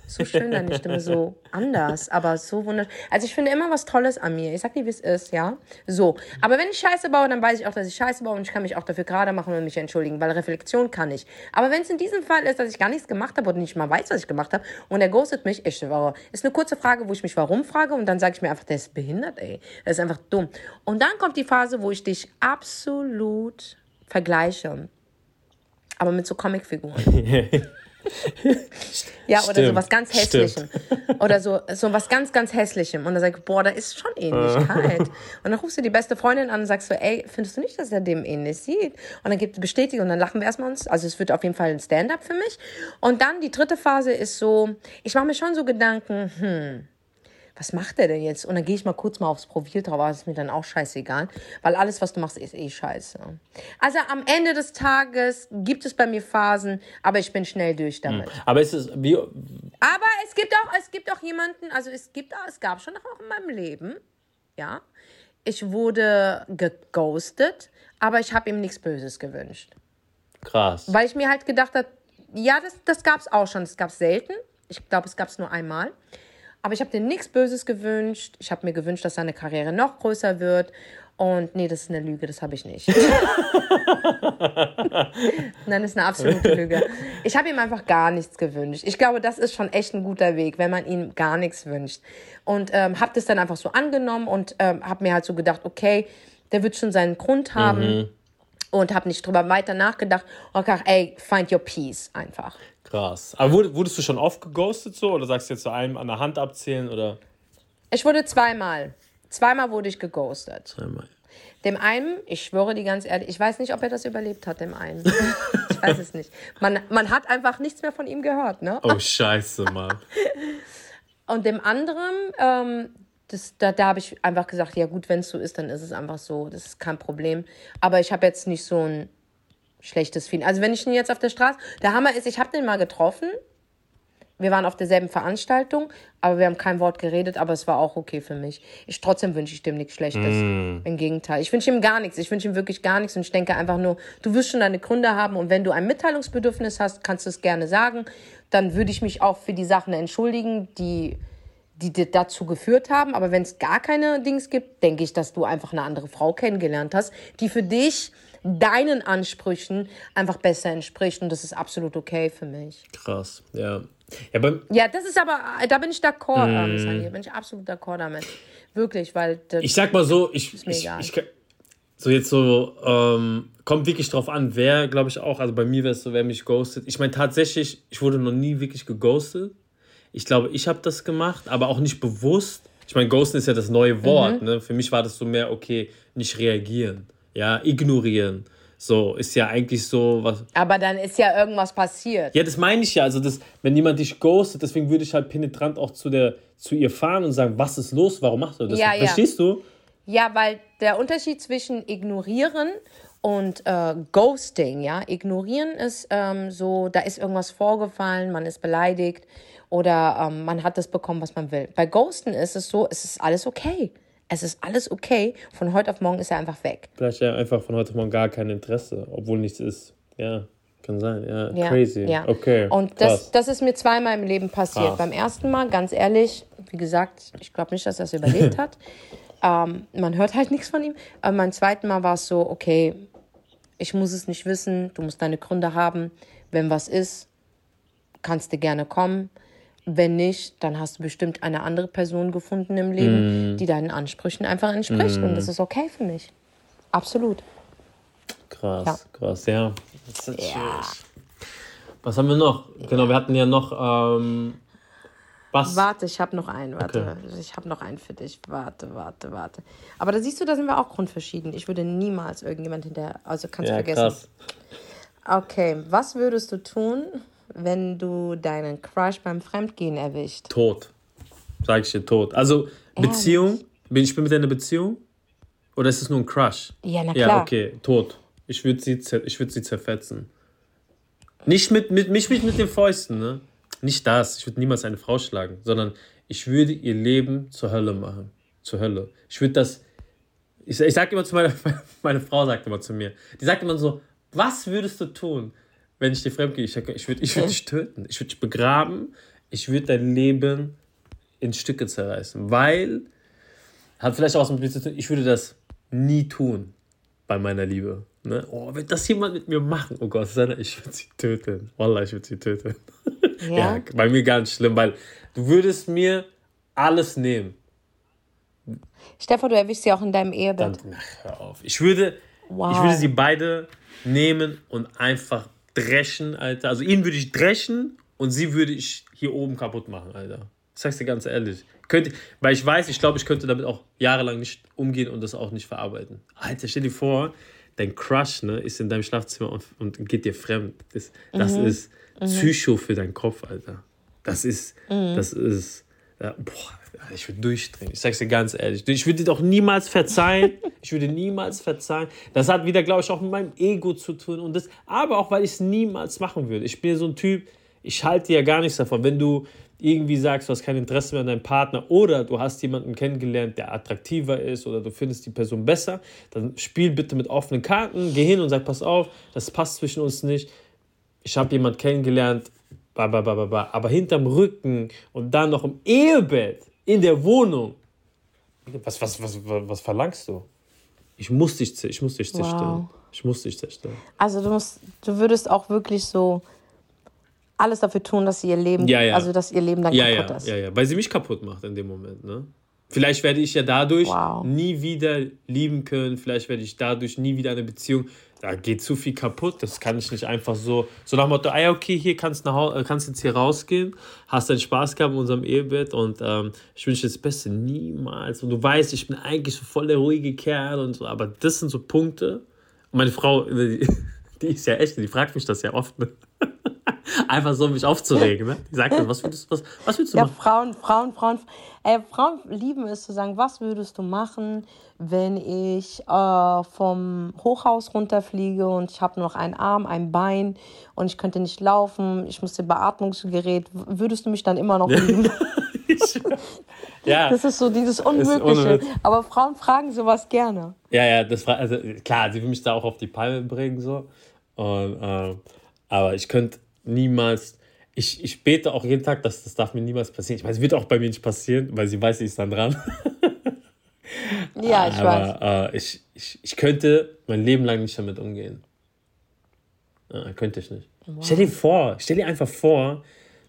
so schön deine Stimme, so anders, aber so wunderschön. Also ich finde immer was Tolles an mir. Ich sag nicht, wie es ist, ja. So. Aber wenn ich Scheiße baue, dann weiß ich auch, dass ich Scheiße baue und ich kann mich auch dafür gerade machen und mich entschuldigen, weil Reflexion kann ich. Aber wenn es in diesem Fall ist, dass ich gar nichts gemacht habe und nicht mal weiß, was ich gemacht habe und er ghostet mich, ich schwöre, ist eine kurze Frage, wo ich mich warum frage und dann sage ich mir einfach, der ist behindert, ey. Der ist einfach dumm. Und dann kommt die Phase, wo ich dich absolut vergleiche. Aber mit so Comicfiguren. ja, oder so was ganz Hässlichem. Stimmt. Oder so, so was ganz, ganz Hässlichem. Und dann sag ich, boah, da ist schon Ähnlichkeit. und dann rufst du die beste Freundin an und sagst so, ey, findest du nicht, dass er dem ähnlich sieht? Und dann gibt es Bestätigung und dann lachen wir erstmal uns. Also es wird auf jeden Fall ein Stand-up für mich. Und dann die dritte Phase ist so, ich mache mir schon so Gedanken, hm, was macht der denn jetzt? Und dann gehe ich mal kurz mal aufs Profil drauf, aber ist mir dann auch scheißegal, weil alles, was du machst, ist eh scheiße. Also am Ende des Tages gibt es bei mir Phasen, aber ich bin schnell durch damit. Hm. Aber es ist wie. Aber es gibt auch, es gibt auch jemanden, also es gibt, es gab schon auch in meinem Leben, ja. Ich wurde geghostet, aber ich habe ihm nichts Böses gewünscht. Krass. Weil ich mir halt gedacht habe, ja, das, das gab es auch schon. Das gab es selten. Ich glaube, es gab es nur einmal. Aber ich habe dir nichts Böses gewünscht. Ich habe mir gewünscht, dass seine Karriere noch größer wird. Und nee, das ist eine Lüge, das habe ich nicht. Nein, das ist eine absolute Lüge. Ich habe ihm einfach gar nichts gewünscht. Ich glaube, das ist schon echt ein guter Weg, wenn man ihm gar nichts wünscht. Und ähm, habe das dann einfach so angenommen und ähm, habe mir halt so gedacht, okay, der wird schon seinen Grund haben. Mhm. Und habe nicht drüber weiter nachgedacht. Und gedacht, ey, find your peace einfach. Krass. Aber wurdest du schon oft geghostet so? Oder sagst du jetzt so einem an der Hand abzählen? Oder? Ich wurde zweimal. Zweimal wurde ich geghostet. Zweimal. Dem einen, ich schwöre die ganz ehrlich, ich weiß nicht, ob er das überlebt hat, dem einen. ich weiß es nicht. Man, man hat einfach nichts mehr von ihm gehört, ne? Oh, scheiße, Mann. Und dem anderen, ähm, das, da, da habe ich einfach gesagt, ja gut, wenn es so ist, dann ist es einfach so. Das ist kein Problem. Aber ich habe jetzt nicht so ein schlechtes Feeling. Also wenn ich ihn jetzt auf der Straße, der Hammer ist, ich habe den mal getroffen. Wir waren auf derselben Veranstaltung, aber wir haben kein Wort geredet, aber es war auch okay für mich. Ich trotzdem wünsche ich dem nichts Schlechtes. Mm. Im Gegenteil. Ich wünsche ihm gar nichts. Ich wünsche ihm wirklich gar nichts und ich denke einfach nur, du wirst schon deine Gründe haben und wenn du ein Mitteilungsbedürfnis hast, kannst du es gerne sagen. Dann würde ich mich auch für die Sachen entschuldigen, die die dazu geführt haben. Aber wenn es gar keine Dings gibt, denke ich, dass du einfach eine andere Frau kennengelernt hast, die für dich deinen Ansprüchen einfach besser entspricht. Und das ist absolut okay für mich. Krass, ja. Ja, ja das ist aber, da bin ich d'accord, mm. Da bin ich absolut d'accord damit. Wirklich, weil. ich sag mal so, ich, ich, ich, so jetzt so, ähm, kommt wirklich drauf an, wer, glaube ich auch, also bei mir wäre es so, wer mich ghostet. Ich meine tatsächlich, ich wurde noch nie wirklich geghostet. Ich glaube, ich habe das gemacht, aber auch nicht bewusst. Ich meine, ghosten ist ja das neue Wort. Mhm. Ne? Für mich war das so mehr, okay, nicht reagieren, ja, ignorieren. So, ist ja eigentlich so was. Aber dann ist ja irgendwas passiert. Ja, das meine ich ja. Also, das, wenn jemand dich ghostet, deswegen würde ich halt penetrant auch zu, der, zu ihr fahren und sagen, was ist los, warum machst du das? Ja, Verstehst ja. du? Ja, weil der Unterschied zwischen ignorieren und äh, Ghosting, ja, ignorieren ist ähm, so, da ist irgendwas vorgefallen, man ist beleidigt oder ähm, man hat das bekommen, was man will. Bei Ghosten ist es so, es ist alles okay. Es ist alles okay. Von heute auf morgen ist er einfach weg. Vielleicht ja einfach von heute auf morgen gar kein Interesse, obwohl nichts ist. Ja, kann sein. Ja, ja crazy. Ja. Okay. Und das, das ist mir zweimal im Leben passiert. Krass. Beim ersten Mal, ganz ehrlich, wie gesagt, ich glaube nicht, dass er es überlebt hat. ähm, man hört halt nichts von ihm. Aber beim zweiten Mal war es so, okay, ich muss es nicht wissen, du musst deine Gründe haben. Wenn was ist, kannst du gerne kommen. Wenn nicht, dann hast du bestimmt eine andere Person gefunden im Leben, mm. die deinen Ansprüchen einfach entspricht. Mm. Und das ist okay für mich. Absolut. Krass, ja. krass, ja. Das ist ja. Was haben wir noch? Genau, wir hatten ja noch. Ähm, was? Warte, ich habe noch einen. Warte, okay. ich habe noch einen für dich. Warte, warte, warte. Aber da siehst du, da sind wir auch grundverschieden. Ich würde niemals irgendjemand hinterher. Also kannst du ja, vergessen. Krass. Okay, was würdest du tun, wenn du deinen Crush beim Fremdgehen erwischt? Tot. Sag ich dir tot. Also Beziehung, bin ich mit in einer Beziehung? Oder ist es nur ein Crush? Ja, na klar. Ja, okay, tot. Ich würde sie, würd sie zerfetzen. Nicht mit, mit, mich mit, mit den Fäusten, ne? Nicht das. Ich würde niemals eine Frau schlagen, sondern ich würde ihr Leben zur Hölle machen. Zur Hölle. Ich würde das. Ich, ich sage immer zu meiner, meine Frau sagt immer zu mir, die sagt immer so, was würdest du tun, wenn ich dir fremd gehe, ich, ich würde ich würd dich töten. Ich würde dich begraben. Ich würde dein Leben in Stücke zerreißen. Weil, hat vielleicht auch was mit mir zu tun, ich würde das nie tun bei meiner Liebe. Ne? Oh, wird das jemand mit mir machen? Oh Gott, ich würde sie töten. Wallah, ich würde sie töten. Ja? ja, bei mir ganz schlimm, weil du würdest mir alles nehmen. Stefan, du erwischst sie auch in deinem Ehebett. Dann, ach, hör auf. Ich würde, wow. ich würde sie beide nehmen und einfach dreschen, Alter. Also ihn würde ich dreschen und sie würde ich hier oben kaputt machen, Alter. Das sagst du ganz ehrlich. Könnte, weil ich weiß, ich glaube, ich könnte damit auch jahrelang nicht umgehen und das auch nicht verarbeiten. Alter, stell dir vor, dein Crush ne, ist in deinem Schlafzimmer und, und geht dir fremd. Das, das mhm. ist mhm. Psycho für deinen Kopf, Alter. Das ist, mhm. das ist, ja, boah, ich würde durchdrehen. Ich sag's dir ganz ehrlich. Ich würde dir doch niemals verzeihen. Ich würde niemals verzeihen. Das hat wieder, glaube ich, auch mit meinem Ego zu tun. Und das, aber auch, weil ich es niemals machen würde. Ich bin so ein Typ, ich halte ja gar nichts davon. Wenn du irgendwie sagst, du hast kein Interesse mehr an deinem Partner oder du hast jemanden kennengelernt, der attraktiver ist oder du findest die Person besser, dann spiel bitte mit offenen Karten, geh hin und sag, pass auf, das passt zwischen uns nicht. Ich habe jemanden kennengelernt, aber hinterm Rücken und dann noch im Ehebett in der Wohnung. Was, was, was, was verlangst du? Ich muss dich, ich muss dich zerstören. Wow. Ich muss dich zerstören. Also du musst, du würdest auch wirklich so alles dafür tun, dass sie ihr Leben, ja, ja. also dass ihr Leben dann ja, kaputt ja, ist. Ja, ja, weil sie mich kaputt macht in dem Moment, ne? Vielleicht werde ich ja dadurch wow. nie wieder lieben können. Vielleicht werde ich dadurch nie wieder eine Beziehung. Da geht zu viel kaputt. Das kann ich nicht einfach so. So nach dem Motto: ah, okay, hier kannst du äh, kannst jetzt hier rausgehen, hast deinen Spaß gehabt in unserem Ehebett und ähm, ich wünsche dir das Beste. Niemals. Und du weißt, ich bin eigentlich so voll der ruhige Kerl und so. Aber das sind so Punkte. Meine Frau, die, die ist ja echt, die fragt mich das ja oft. Ne? Einfach so, um mich aufzuregen. Ne? Die sagt dann, was würdest, was, was würdest du ja, machen? Frauen, Frauen, Frauen, äh, Frauen lieben es zu sagen, was würdest du machen, wenn ich äh, vom Hochhaus runterfliege und ich habe nur noch einen Arm, ein Bein und ich könnte nicht laufen, ich muss musste Beatmungsgerät, würdest du mich dann immer noch lieben? ja. Das ist so dieses Unmögliche. Aber Frauen fragen sowas gerne. Ja, ja, das also klar, sie will mich da auch auf die Palme bringen so. Und, äh, aber ich könnte niemals. Ich, ich bete auch jeden Tag, dass das darf mir niemals passieren. Ich meine, es wird auch bei mir nicht passieren, weil sie weiß, sie ist dann dran. ja, ich Aber, weiß. Äh, ich, ich, ich könnte mein Leben lang nicht damit umgehen. Äh, könnte ich nicht. Wow. Stell dir vor, stell dir einfach vor,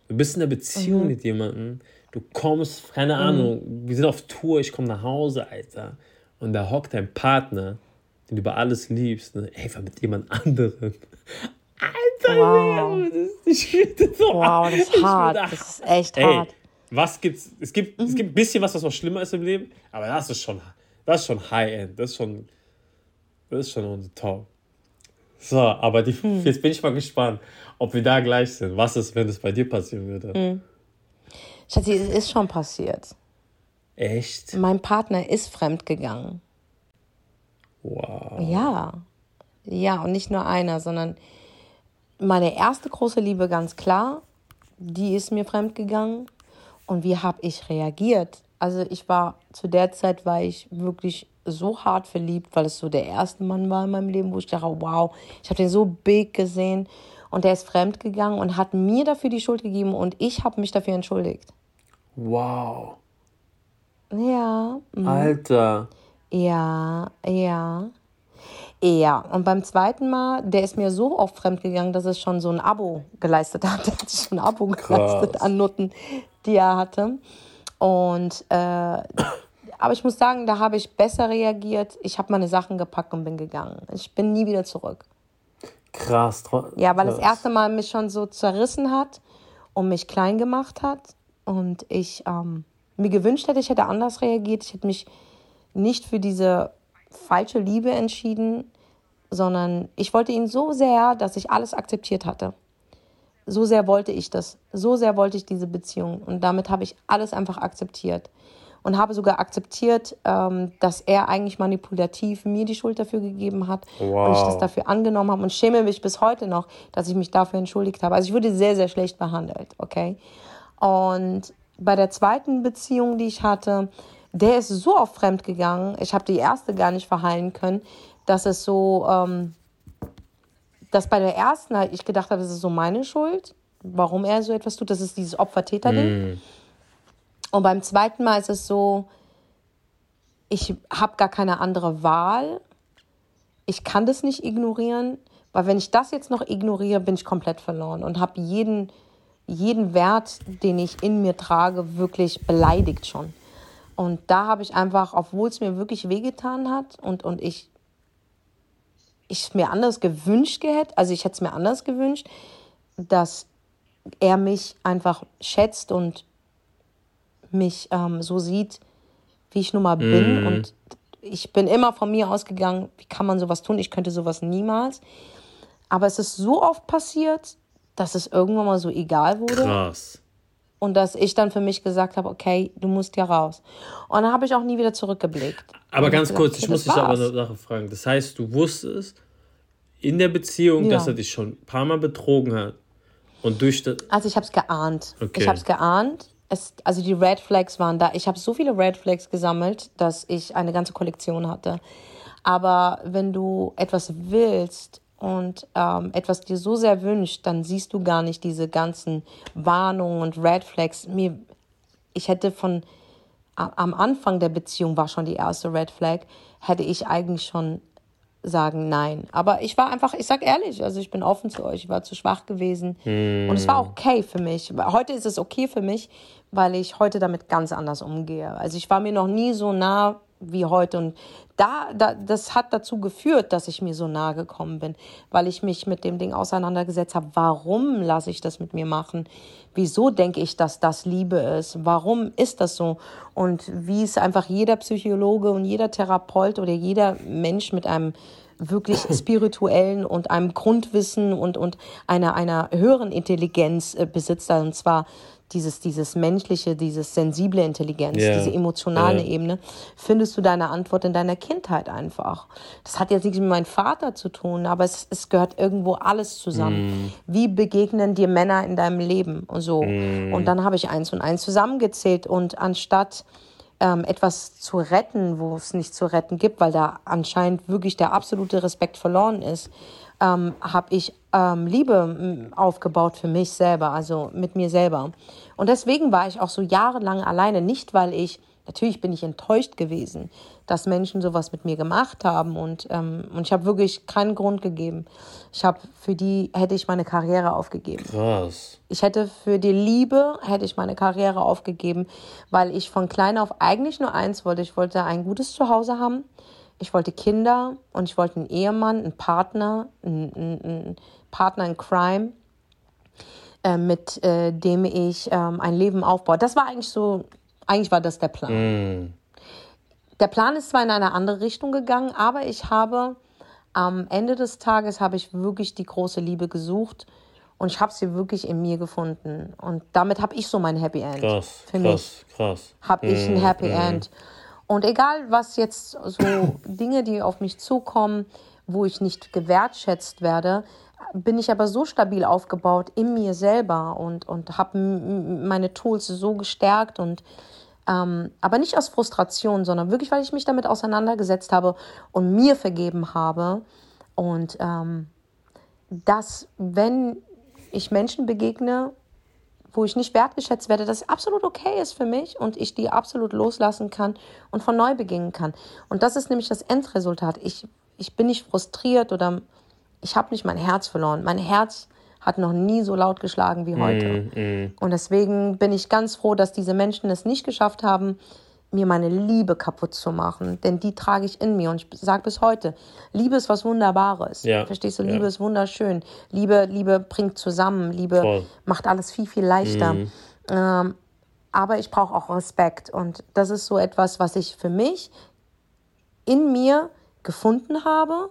du bist in einer Beziehung mhm. mit jemandem, du kommst, keine mhm. Ahnung, wir sind auf Tour, ich komme nach Hause, Alter, und da hockt dein Partner den du über alles liebst, ne? ey, war mit jemand anderem. Alter, wow. ich finde so Wow, das ist hart. Das ist echt ey, hart. Was gibt's? Es gibt, mhm. es gibt ein bisschen was, was noch schlimmer ist im Leben, aber das ist schon, das ist schon High-End. Das ist schon, das ist schon on top. So, aber die, mhm. jetzt bin ich mal gespannt, ob wir da gleich sind. Was ist, wenn es bei dir passieren würde? Mhm. Schatzi, es ist schon passiert. Echt? Mein Partner ist fremdgegangen. Wow. Ja. Ja, und nicht nur einer, sondern meine erste große Liebe, ganz klar, die ist mir fremdgegangen. Und wie habe ich reagiert? Also ich war zu der Zeit war ich wirklich so hart verliebt, weil es so der erste Mann war in meinem Leben, wo ich dachte, wow, ich habe den so big gesehen und der ist fremdgegangen und hat mir dafür die Schuld gegeben und ich habe mich dafür entschuldigt. Wow. Ja. Mhm. Alter. Ja, ja. Ja, und beim zweiten Mal, der ist mir so oft fremdgegangen, dass es schon so ein Abo geleistet hat. Der hat schon ein Abo geleistet an Nutten, die er hatte. Und, äh, aber ich muss sagen, da habe ich besser reagiert. Ich habe meine Sachen gepackt und bin gegangen. Ich bin nie wieder zurück. Krass. Ja, weil das erste Mal mich schon so zerrissen hat und mich klein gemacht hat. Und ich ähm, mir gewünscht hätte, ich hätte anders reagiert. Ich hätte mich nicht für diese falsche Liebe entschieden, sondern ich wollte ihn so sehr, dass ich alles akzeptiert hatte. So sehr wollte ich das. So sehr wollte ich diese Beziehung. Und damit habe ich alles einfach akzeptiert. Und habe sogar akzeptiert, ähm, dass er eigentlich manipulativ mir die Schuld dafür gegeben hat. Wow. Und ich das dafür angenommen habe. Und schäme mich bis heute noch, dass ich mich dafür entschuldigt habe. Also ich wurde sehr, sehr schlecht behandelt. Okay. Und bei der zweiten Beziehung, die ich hatte, der ist so oft fremd gegangen. Ich habe die erste gar nicht verheilen können, dass es so, ähm, dass bei der ersten halt ich gedacht habe, es ist so meine Schuld, warum er so etwas tut. Das ist dieses Opfer-Täter-Ding. Mm. Und beim zweiten Mal ist es so, ich habe gar keine andere Wahl. Ich kann das nicht ignorieren, weil wenn ich das jetzt noch ignoriere, bin ich komplett verloren und habe jeden, jeden Wert, den ich in mir trage, wirklich beleidigt schon. Und da habe ich einfach, obwohl es mir wirklich wehgetan hat und, und ich ich mir anders gewünscht hätte, also ich hätte es mir anders gewünscht, dass er mich einfach schätzt und mich ähm, so sieht, wie ich nun mal bin. Mm. Und ich bin immer von mir ausgegangen, wie kann man sowas tun? Ich könnte sowas niemals. Aber es ist so oft passiert, dass es irgendwann mal so egal wurde. Krass. Und dass ich dann für mich gesagt habe, okay, du musst ja raus. Und dann habe ich auch nie wieder zurückgeblickt. Aber ganz kurz, ich muss dich aber eine Sache fragen. Das heißt, du wusstest in der Beziehung, ja. dass er dich schon ein paar Mal betrogen hat. Und durch das. Also ich habe es geahnt. Okay. Ich habe es geahnt. Es, also die Red Flags waren da. Ich habe so viele Red Flags gesammelt, dass ich eine ganze Kollektion hatte. Aber wenn du etwas willst und ähm, etwas dir so sehr wünscht, dann siehst du gar nicht diese ganzen Warnungen und Red Flags. Mir, ich hätte von am Anfang der Beziehung war schon die erste Red Flag, hätte ich eigentlich schon sagen nein. Aber ich war einfach, ich sag ehrlich, also ich bin offen zu euch, ich war zu schwach gewesen. Mm. Und es war okay für mich. Heute ist es okay für mich, weil ich heute damit ganz anders umgehe. Also ich war mir noch nie so nah wie heute. Und da, da, das hat dazu geführt, dass ich mir so nahe gekommen bin, weil ich mich mit dem Ding auseinandergesetzt habe. Warum lasse ich das mit mir machen? Wieso denke ich, dass das Liebe ist? Warum ist das so? Und wie es einfach jeder Psychologe und jeder Therapeut oder jeder Mensch mit einem wirklich spirituellen und einem Grundwissen und, und einer, einer höheren Intelligenz äh, besitzt, und zwar dieses, dieses menschliche, dieses sensible Intelligenz, yeah. diese emotionale yeah. Ebene, findest du deine Antwort in deiner Kindheit einfach. Das hat jetzt nichts mit meinem Vater zu tun, aber es, es gehört irgendwo alles zusammen. Mm. Wie begegnen dir Männer in deinem Leben und so? Mm. Und dann habe ich eins und eins zusammengezählt und anstatt ähm, etwas zu retten, wo es nicht zu retten gibt, weil da anscheinend wirklich der absolute Respekt verloren ist, ähm, habe ich ähm, Liebe aufgebaut für mich selber, also mit mir selber. Und deswegen war ich auch so jahrelang alleine, nicht weil ich, natürlich bin ich enttäuscht gewesen, dass Menschen sowas mit mir gemacht haben und, ähm, und ich habe wirklich keinen Grund gegeben. Ich habe für die hätte ich meine Karriere aufgegeben. Krass. Ich hätte für die Liebe hätte ich meine Karriere aufgegeben, weil ich von klein auf eigentlich nur eins wollte. Ich wollte ein gutes Zuhause haben ich wollte Kinder und ich wollte einen Ehemann, einen Partner, einen, einen Partner in Crime, äh, mit äh, dem ich ähm, ein Leben aufbaue. Das war eigentlich so, eigentlich war das der Plan. Mm. Der Plan ist zwar in eine andere Richtung gegangen, aber ich habe am Ende des Tages habe ich wirklich die große Liebe gesucht und ich habe sie wirklich in mir gefunden. Und damit habe ich so mein Happy End. Krass, Für krass, mich krass. Habe ich ein mm, Happy mm. End. Und egal, was jetzt so Dinge, die auf mich zukommen, wo ich nicht gewertschätzt werde, bin ich aber so stabil aufgebaut in mir selber und, und habe meine Tools so gestärkt und ähm, aber nicht aus Frustration, sondern wirklich, weil ich mich damit auseinandergesetzt habe und mir vergeben habe. Und ähm, dass, wenn ich Menschen begegne, wo ich nicht wertgeschätzt werde, dass es absolut okay ist für mich und ich die absolut loslassen kann und von neu beginnen kann. Und das ist nämlich das Endresultat. Ich, ich bin nicht frustriert oder ich habe nicht mein Herz verloren. Mein Herz hat noch nie so laut geschlagen wie heute. Mm, mm. Und deswegen bin ich ganz froh, dass diese Menschen es nicht geschafft haben, mir meine Liebe kaputt zu machen. Denn die trage ich in mir. Und ich sage bis heute, Liebe ist was Wunderbares. Ja. Verstehst du? Liebe ja. ist wunderschön. Liebe, Liebe bringt zusammen. Liebe Voll. macht alles viel, viel leichter. Mhm. Ähm, aber ich brauche auch Respekt. Und das ist so etwas, was ich für mich in mir gefunden habe.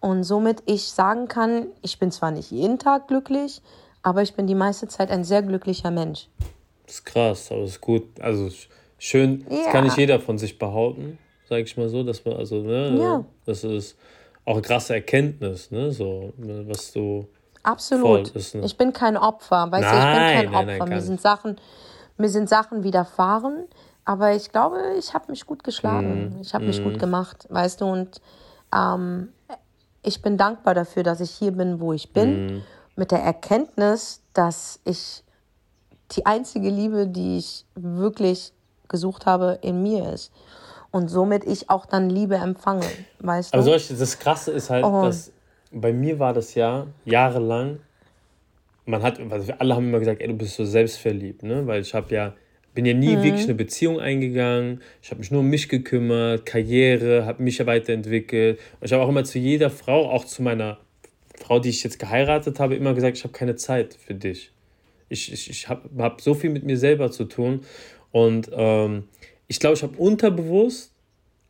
Und somit ich sagen kann, ich bin zwar nicht jeden Tag glücklich, aber ich bin die meiste Zeit ein sehr glücklicher Mensch. Das ist krass, aber das ist gut. Also schön, ja. das kann nicht jeder von sich behaupten, sage ich mal so, dass man, also, ne, ja. das ist auch eine krasse Erkenntnis, ne, so, was du. Absolut. Ist, ne? Ich bin kein Opfer, weißt nein, du, ich bin kein Opfer. Nein, nein, mir sind Sachen, mir sind Sachen widerfahren, aber ich glaube, ich habe mich gut geschlagen. Mm, ich habe mm. mich gut mhm. gemacht, weißt du, und ähm, ich bin dankbar dafür, dass ich hier bin, wo ich bin, mm. mit der Erkenntnis, dass ich die einzige Liebe, die ich wirklich gesucht habe, in mir ist. Und somit ich auch dann Liebe empfange, weißt Aber du? Aber das Krasse ist halt, oh. dass bei mir war das ja jahrelang, man hat, also alle haben immer gesagt, ey, du bist so selbstverliebt, ne? Weil ich habe ja, bin ja nie mhm. wirklich eine Beziehung eingegangen. Ich habe mich nur um mich gekümmert, Karriere, habe mich ja weiterentwickelt. Und ich habe auch immer zu jeder Frau, auch zu meiner Frau, die ich jetzt geheiratet habe, immer gesagt, ich habe keine Zeit für dich. Ich, ich, ich habe hab so viel mit mir selber zu tun. Und ähm, ich glaube, ich habe unterbewusst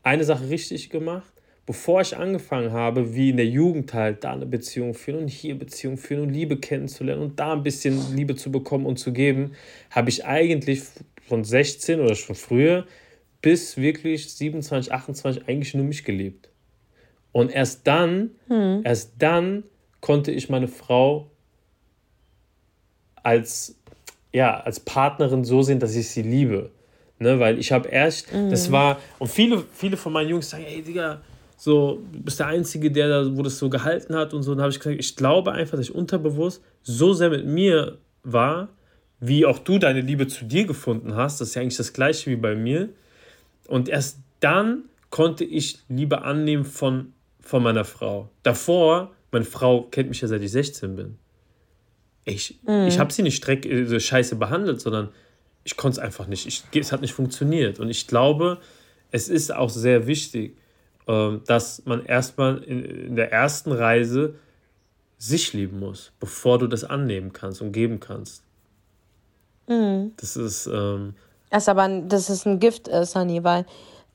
eine Sache richtig gemacht, bevor ich angefangen habe, wie in der Jugend halt, da eine Beziehung führen und hier Beziehung führen und Liebe kennenzulernen und da ein bisschen Liebe zu bekommen und zu geben, habe ich eigentlich von 16 oder schon früher bis wirklich 27, 28 eigentlich nur mich gelebt. Und erst dann, hm. erst dann konnte ich meine Frau als ja, als Partnerin so sehen, dass ich sie liebe. Ne, weil ich habe erst, mhm. das war, und viele, viele von meinen Jungs sagen, ey, Digga, so, du bist der Einzige, der da, wo das so gehalten hat und so. Und dann habe ich gesagt, ich glaube einfach, dass ich unterbewusst so sehr mit mir war, wie auch du deine Liebe zu dir gefunden hast. Das ist ja eigentlich das Gleiche wie bei mir. Und erst dann konnte ich Liebe annehmen von, von meiner Frau. Davor, meine Frau kennt mich ja seit ich 16 bin. Ich, mhm. ich habe sie nicht streck, äh, so scheiße behandelt, sondern ich konnte es einfach nicht. Ich, es hat nicht funktioniert. Und ich glaube, es ist auch sehr wichtig, äh, dass man erstmal in, in der ersten Reise sich lieben muss, bevor du das annehmen kannst und geben kannst. Mhm. Das ist. Ähm, das ist aber das ist ein Gift, äh, Sunny, weil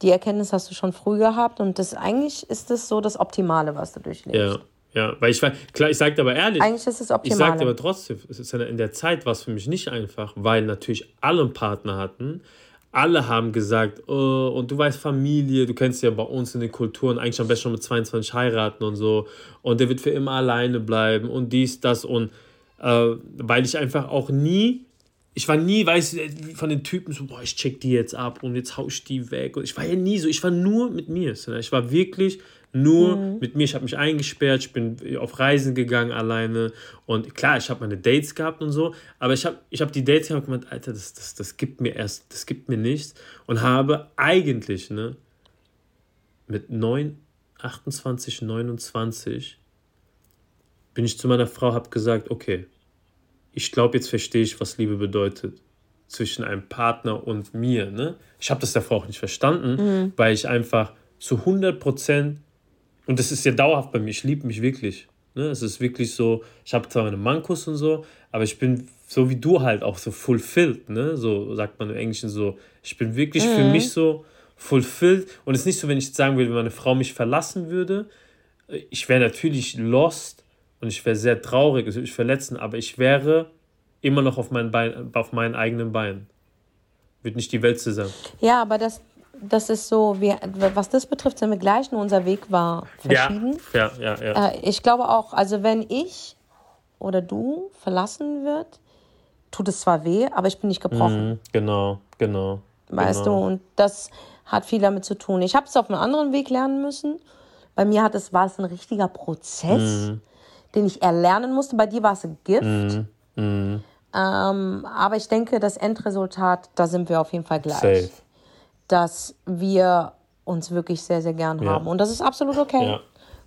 die Erkenntnis hast du schon früh gehabt und das eigentlich ist das so das Optimale, was du durchlebst. Ja. Ja, weil ich war, klar, ich sagte aber ehrlich. Eigentlich ist es optimal. Ich sagte aber trotzdem, es ist in der Zeit war es für mich nicht einfach, weil natürlich alle einen Partner hatten. Alle haben gesagt, oh, und du weißt Familie, du kennst ja bei uns in den Kulturen eigentlich am besten schon mit 22 heiraten und so. Und der wird für immer alleine bleiben und dies, das und äh, weil ich einfach auch nie ich war nie, weiß von den Typen so, boah, ich check die jetzt ab und jetzt hau ich die weg. Und ich war ja nie so, ich war nur mit mir. Ich war wirklich nur mhm. mit mir. Ich habe mich eingesperrt, ich bin auf Reisen gegangen alleine. Und klar, ich habe meine Dates gehabt und so, aber ich habe ich hab die Dates gehabt und gemeint, Alter, das, das, das gibt mir erst, das gibt mir nichts. Und habe eigentlich, ne, mit 9, 28, 29 bin ich zu meiner Frau, habe gesagt, okay, ich glaube, jetzt verstehe ich, was Liebe bedeutet zwischen einem Partner und mir. Ne? Ich habe das davor auch nicht verstanden, mhm. weil ich einfach zu 100 Prozent, und das ist ja dauerhaft bei mir, ich liebe mich wirklich. Ne? Es ist wirklich so, ich habe zwar meine Mankos und so, aber ich bin so wie du halt auch so fulfilled, ne? So sagt man im Englischen so. Ich bin wirklich mhm. für mich so fulfilled. Und es ist nicht so, wenn ich sagen würde, wenn meine Frau mich verlassen würde, ich wäre natürlich lost und ich wäre sehr traurig, es würde mich verletzen, aber ich wäre immer noch auf meinen, Bein, auf meinen eigenen Beinen. Wird nicht die Welt zusammen. Ja, aber das, das ist so, wir, was das betrifft, sind wir gleich, nur unser Weg war verschieden. Ja, ja, ja. ja. Äh, ich glaube auch, also wenn ich oder du verlassen wird, tut es zwar weh, aber ich bin nicht gebrochen. Mhm, genau, genau. Weißt genau. du, und das hat viel damit zu tun. Ich habe es auf einem anderen Weg lernen müssen. Bei mir hat es, war es ein richtiger Prozess, mhm. den ich erlernen musste. Bei dir war es ein Gift. Mhm. Mhm. Ähm, aber ich denke, das Endresultat, da sind wir auf jeden Fall gleich. Safe. Dass wir uns wirklich sehr, sehr gern ja. haben. Und das ist absolut okay. Ja.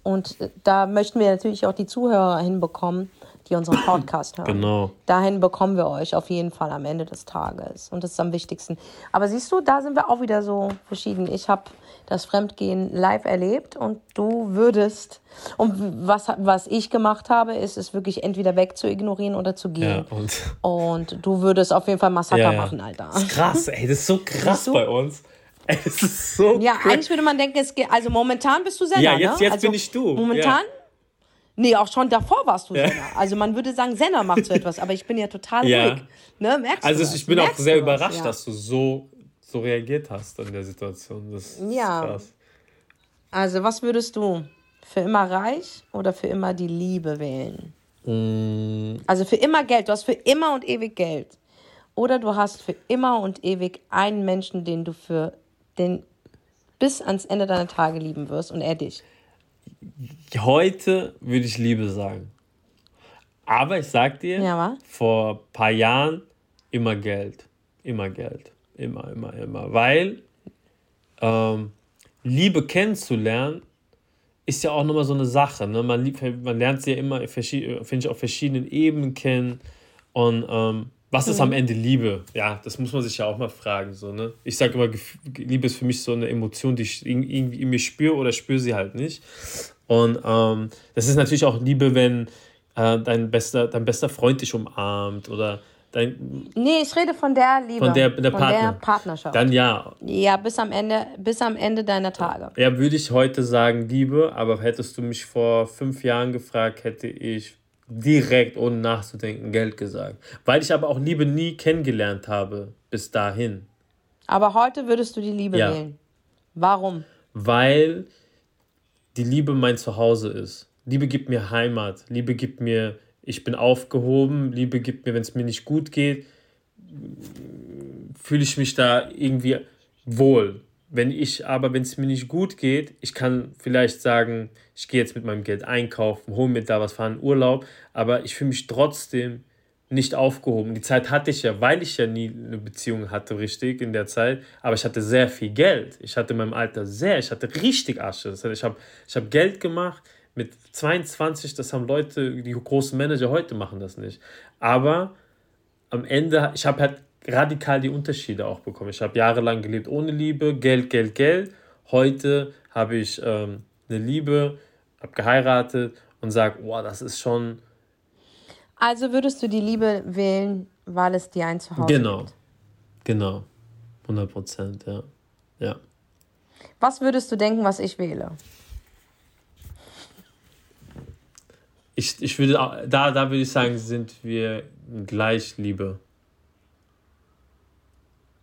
Und da möchten wir natürlich auch die Zuhörer hinbekommen, die unseren Podcast hören. Genau. Dahin bekommen wir euch auf jeden Fall am Ende des Tages. Und das ist am wichtigsten. Aber siehst du, da sind wir auch wieder so verschieden. Ich habe das Fremdgehen live erlebt und du würdest. Und was, was ich gemacht habe, ist es wirklich entweder weg zu ignorieren oder zu gehen. Ja, und, und du würdest auf jeden Fall Massaker ja, ja. machen, Alter. Das ist krass, ey, das ist so krass bei uns. Ey, das ist so Ja, krass. eigentlich würde man denken, es geht, also momentan bist du Sender, Ja, jetzt, ne? jetzt also bin ich du. Momentan Nee, auch schon davor warst du ja. Senna. Also man würde sagen, Senna macht so etwas, aber ich bin ja total ja. ruhig. Ne? Merkst also du ich bin Merkst auch sehr überrascht, ja. dass du so, so reagiert hast in der Situation. Das ja. ist krass. Also was würdest du? Für immer reich oder für immer die Liebe wählen? Mm. Also für immer Geld. Du hast für immer und ewig Geld. Oder du hast für immer und ewig einen Menschen, den du für den bis ans Ende deiner Tage lieben wirst und er dich. Heute würde ich Liebe sagen. Aber ich sag dir, ja, vor ein paar Jahren immer Geld. Immer Geld. Immer, immer, immer. Weil ähm, Liebe kennenzulernen ist ja auch nochmal so eine Sache. Ne? Man, man lernt sie ja immer, finde ich, auf verschiedenen Ebenen kennen. Und ähm, was ist mhm. am Ende Liebe? Ja, das muss man sich ja auch mal fragen. So, ne? Ich sage immer, Liebe ist für mich so eine Emotion, die ich irgendwie in mir spüre oder spüre sie halt nicht. Und ähm, das ist natürlich auch Liebe, wenn äh, dein, bester, dein bester Freund dich umarmt oder dein. Nee, ich rede von der Liebe. Von der, der, von Partner. der Partnerschaft. Dann ja. Ja, bis am Ende, bis am Ende deiner Tage. Ja, würde ich heute sagen Liebe, aber hättest du mich vor fünf Jahren gefragt, hätte ich direkt ohne nachzudenken Geld gesagt. Weil ich aber auch Liebe nie kennengelernt habe bis dahin. Aber heute würdest du die Liebe ja. wählen. Warum? Weil die Liebe mein Zuhause ist. Liebe gibt mir Heimat. Liebe gibt mir, ich bin aufgehoben. Liebe gibt mir, wenn es mir nicht gut geht, fühle ich mich da irgendwie wohl. Wenn ich aber, wenn es mir nicht gut geht, ich kann vielleicht sagen, ich gehe jetzt mit meinem Geld einkaufen, hole mir da was, fahre in Urlaub, aber ich fühle mich trotzdem nicht aufgehoben. Die Zeit hatte ich ja, weil ich ja nie eine Beziehung hatte, richtig, in der Zeit. Aber ich hatte sehr viel Geld. Ich hatte in meinem Alter sehr, ich hatte richtig Asche. Ich habe ich hab Geld gemacht mit 22, das haben Leute, die großen Manager heute machen das nicht. Aber am Ende, ich habe halt radikal die Unterschiede auch bekommen. Ich habe jahrelang gelebt ohne Liebe, Geld, Geld, Geld. Heute habe ich ähm, eine Liebe, habe geheiratet und sage, wow, das ist schon also würdest du die Liebe wählen, weil es dir ein Zuhause genau. gibt? Genau, 100 Prozent, ja. ja. Was würdest du denken, was ich wähle? Ich, ich würde, da, da würde ich sagen, sind wir gleich Liebe.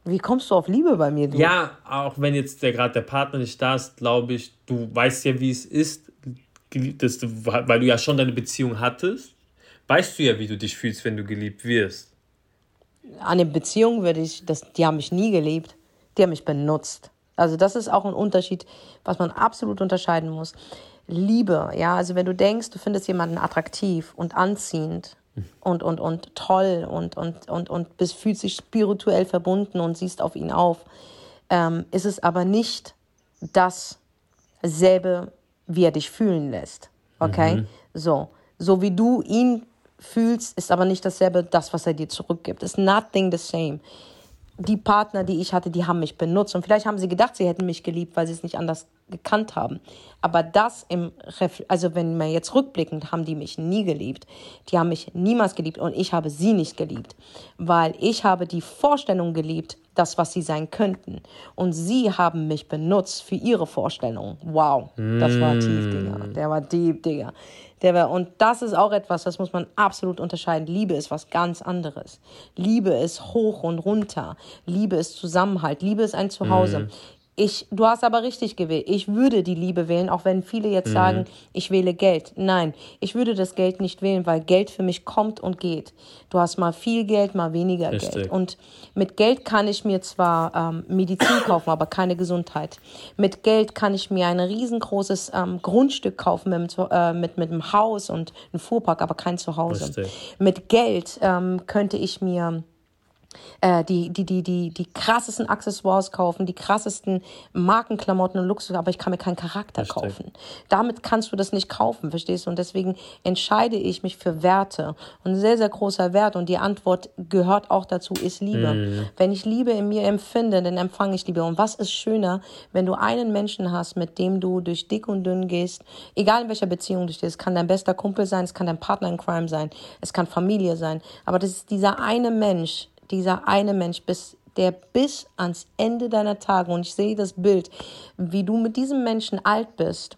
Wie kommst du auf Liebe bei mir? Du? Ja, auch wenn jetzt der gerade der Partner nicht da ist, glaube ich, du weißt ja, wie es ist, dass du, weil du ja schon deine Beziehung hattest weißt du ja, wie du dich fühlst, wenn du geliebt wirst. An den Beziehungen würde ich, das, die haben mich nie geliebt, die haben mich benutzt. Also das ist auch ein Unterschied, was man absolut unterscheiden muss. Liebe, ja, also wenn du denkst, du findest jemanden attraktiv und anziehend und, und, und toll und, und, und, und bist, fühlst dich spirituell verbunden und siehst auf ihn auf, ähm, ist es aber nicht dasselbe, wie er dich fühlen lässt. Okay? Mhm. So. So wie du ihn fühlst, ist aber nicht dasselbe, das, was er dir zurückgibt. It's nothing the same. Die Partner, die ich hatte, die haben mich benutzt. Und vielleicht haben sie gedacht, sie hätten mich geliebt, weil sie es nicht anders gekannt haben. Aber das im, Ref also wenn man jetzt rückblickend, haben die mich nie geliebt. Die haben mich niemals geliebt und ich habe sie nicht geliebt, weil ich habe die Vorstellung geliebt, das, was sie sein könnten. Und sie haben mich benutzt für ihre Vorstellung. Wow, das war tief, Digga. Der war deep, Digga. Der war, und das ist auch etwas, das muss man absolut unterscheiden. Liebe ist was ganz anderes. Liebe ist hoch und runter. Liebe ist Zusammenhalt. Liebe ist ein Zuhause. Mhm. Ich, du hast aber richtig gewählt. Ich würde die Liebe wählen, auch wenn viele jetzt mhm. sagen, ich wähle Geld. Nein, ich würde das Geld nicht wählen, weil Geld für mich kommt und geht. Du hast mal viel Geld, mal weniger richtig. Geld. Und mit Geld kann ich mir zwar ähm, Medizin kaufen, aber keine Gesundheit. Mit Geld kann ich mir ein riesengroßes ähm, Grundstück kaufen mit, äh, mit, mit einem Haus und einem Fuhrpark, aber kein Zuhause. Richtig. Mit Geld ähm, könnte ich mir äh, die, die, die, die, die krassesten Accessoires kaufen, die krassesten Markenklamotten und Luxus, aber ich kann mir keinen Charakter Richtig. kaufen. Damit kannst du das nicht kaufen, verstehst du? Und deswegen entscheide ich mich für Werte. Und ein sehr, sehr großer Wert und die Antwort gehört auch dazu, ist Liebe. Mhm. Wenn ich Liebe in mir empfinde, dann empfange ich Liebe. Und was ist schöner, wenn du einen Menschen hast, mit dem du durch dick und dünn gehst, egal in welcher Beziehung du stehst, es kann dein bester Kumpel sein, es kann dein Partner in Crime sein, es kann Familie sein, aber das ist dieser eine Mensch, dieser eine Mensch, bis, der bis ans Ende deiner Tage, und ich sehe das Bild, wie du mit diesem Menschen alt bist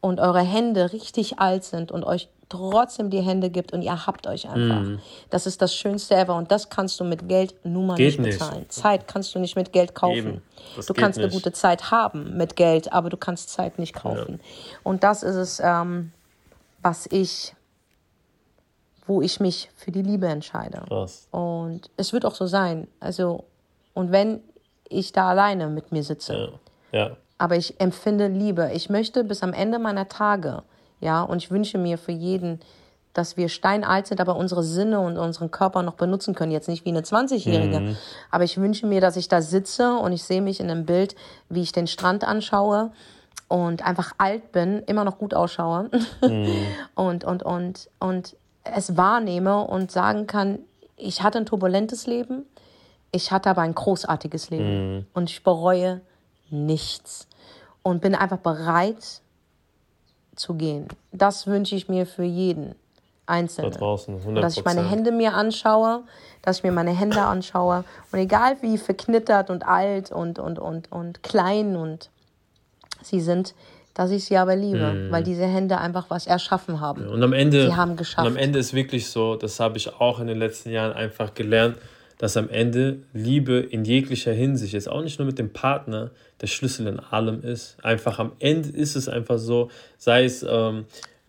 und eure Hände richtig alt sind und euch trotzdem die Hände gibt und ihr habt euch einfach. Mm. Das ist das Schönste ever und das kannst du mit Geld nun mal nicht bezahlen. Nicht. Zeit kannst du nicht mit Geld kaufen. Du kannst nicht. eine gute Zeit haben mit Geld, aber du kannst Zeit nicht kaufen. Ja. Und das ist es, ähm, was ich wo ich mich für die Liebe entscheide. Krass. Und es wird auch so sein. Also, und wenn ich da alleine mit mir sitze, ja. ja. aber ich empfinde Liebe. Ich möchte bis am Ende meiner Tage, ja, und ich wünsche mir für jeden, dass wir steinalt sind, aber unsere Sinne und unseren Körper noch benutzen können. Jetzt nicht wie eine 20-Jährige. Mhm. Aber ich wünsche mir, dass ich da sitze und ich sehe mich in einem Bild, wie ich den Strand anschaue und einfach alt bin, immer noch gut ausschaue. Mhm. und, und, und, und es wahrnehme und sagen kann, ich hatte ein turbulentes Leben, ich hatte aber ein großartiges Leben mhm. und ich bereue nichts und bin einfach bereit zu gehen. Das wünsche ich mir für jeden Einzelnen. Da draußen, 100%. Dass ich meine Hände mir anschaue, dass ich mir meine Hände anschaue und egal wie verknittert und alt und, und, und, und klein und sie sind, dass ich sie aber liebe, mm. weil diese Hände einfach was erschaffen haben. Und am Ende, sie haben geschafft. Und am Ende ist wirklich so, das habe ich auch in den letzten Jahren einfach gelernt, dass am Ende Liebe in jeglicher Hinsicht ist, auch nicht nur mit dem Partner, der Schlüssel in allem ist. Einfach am Ende ist es einfach so, sei es, ähm,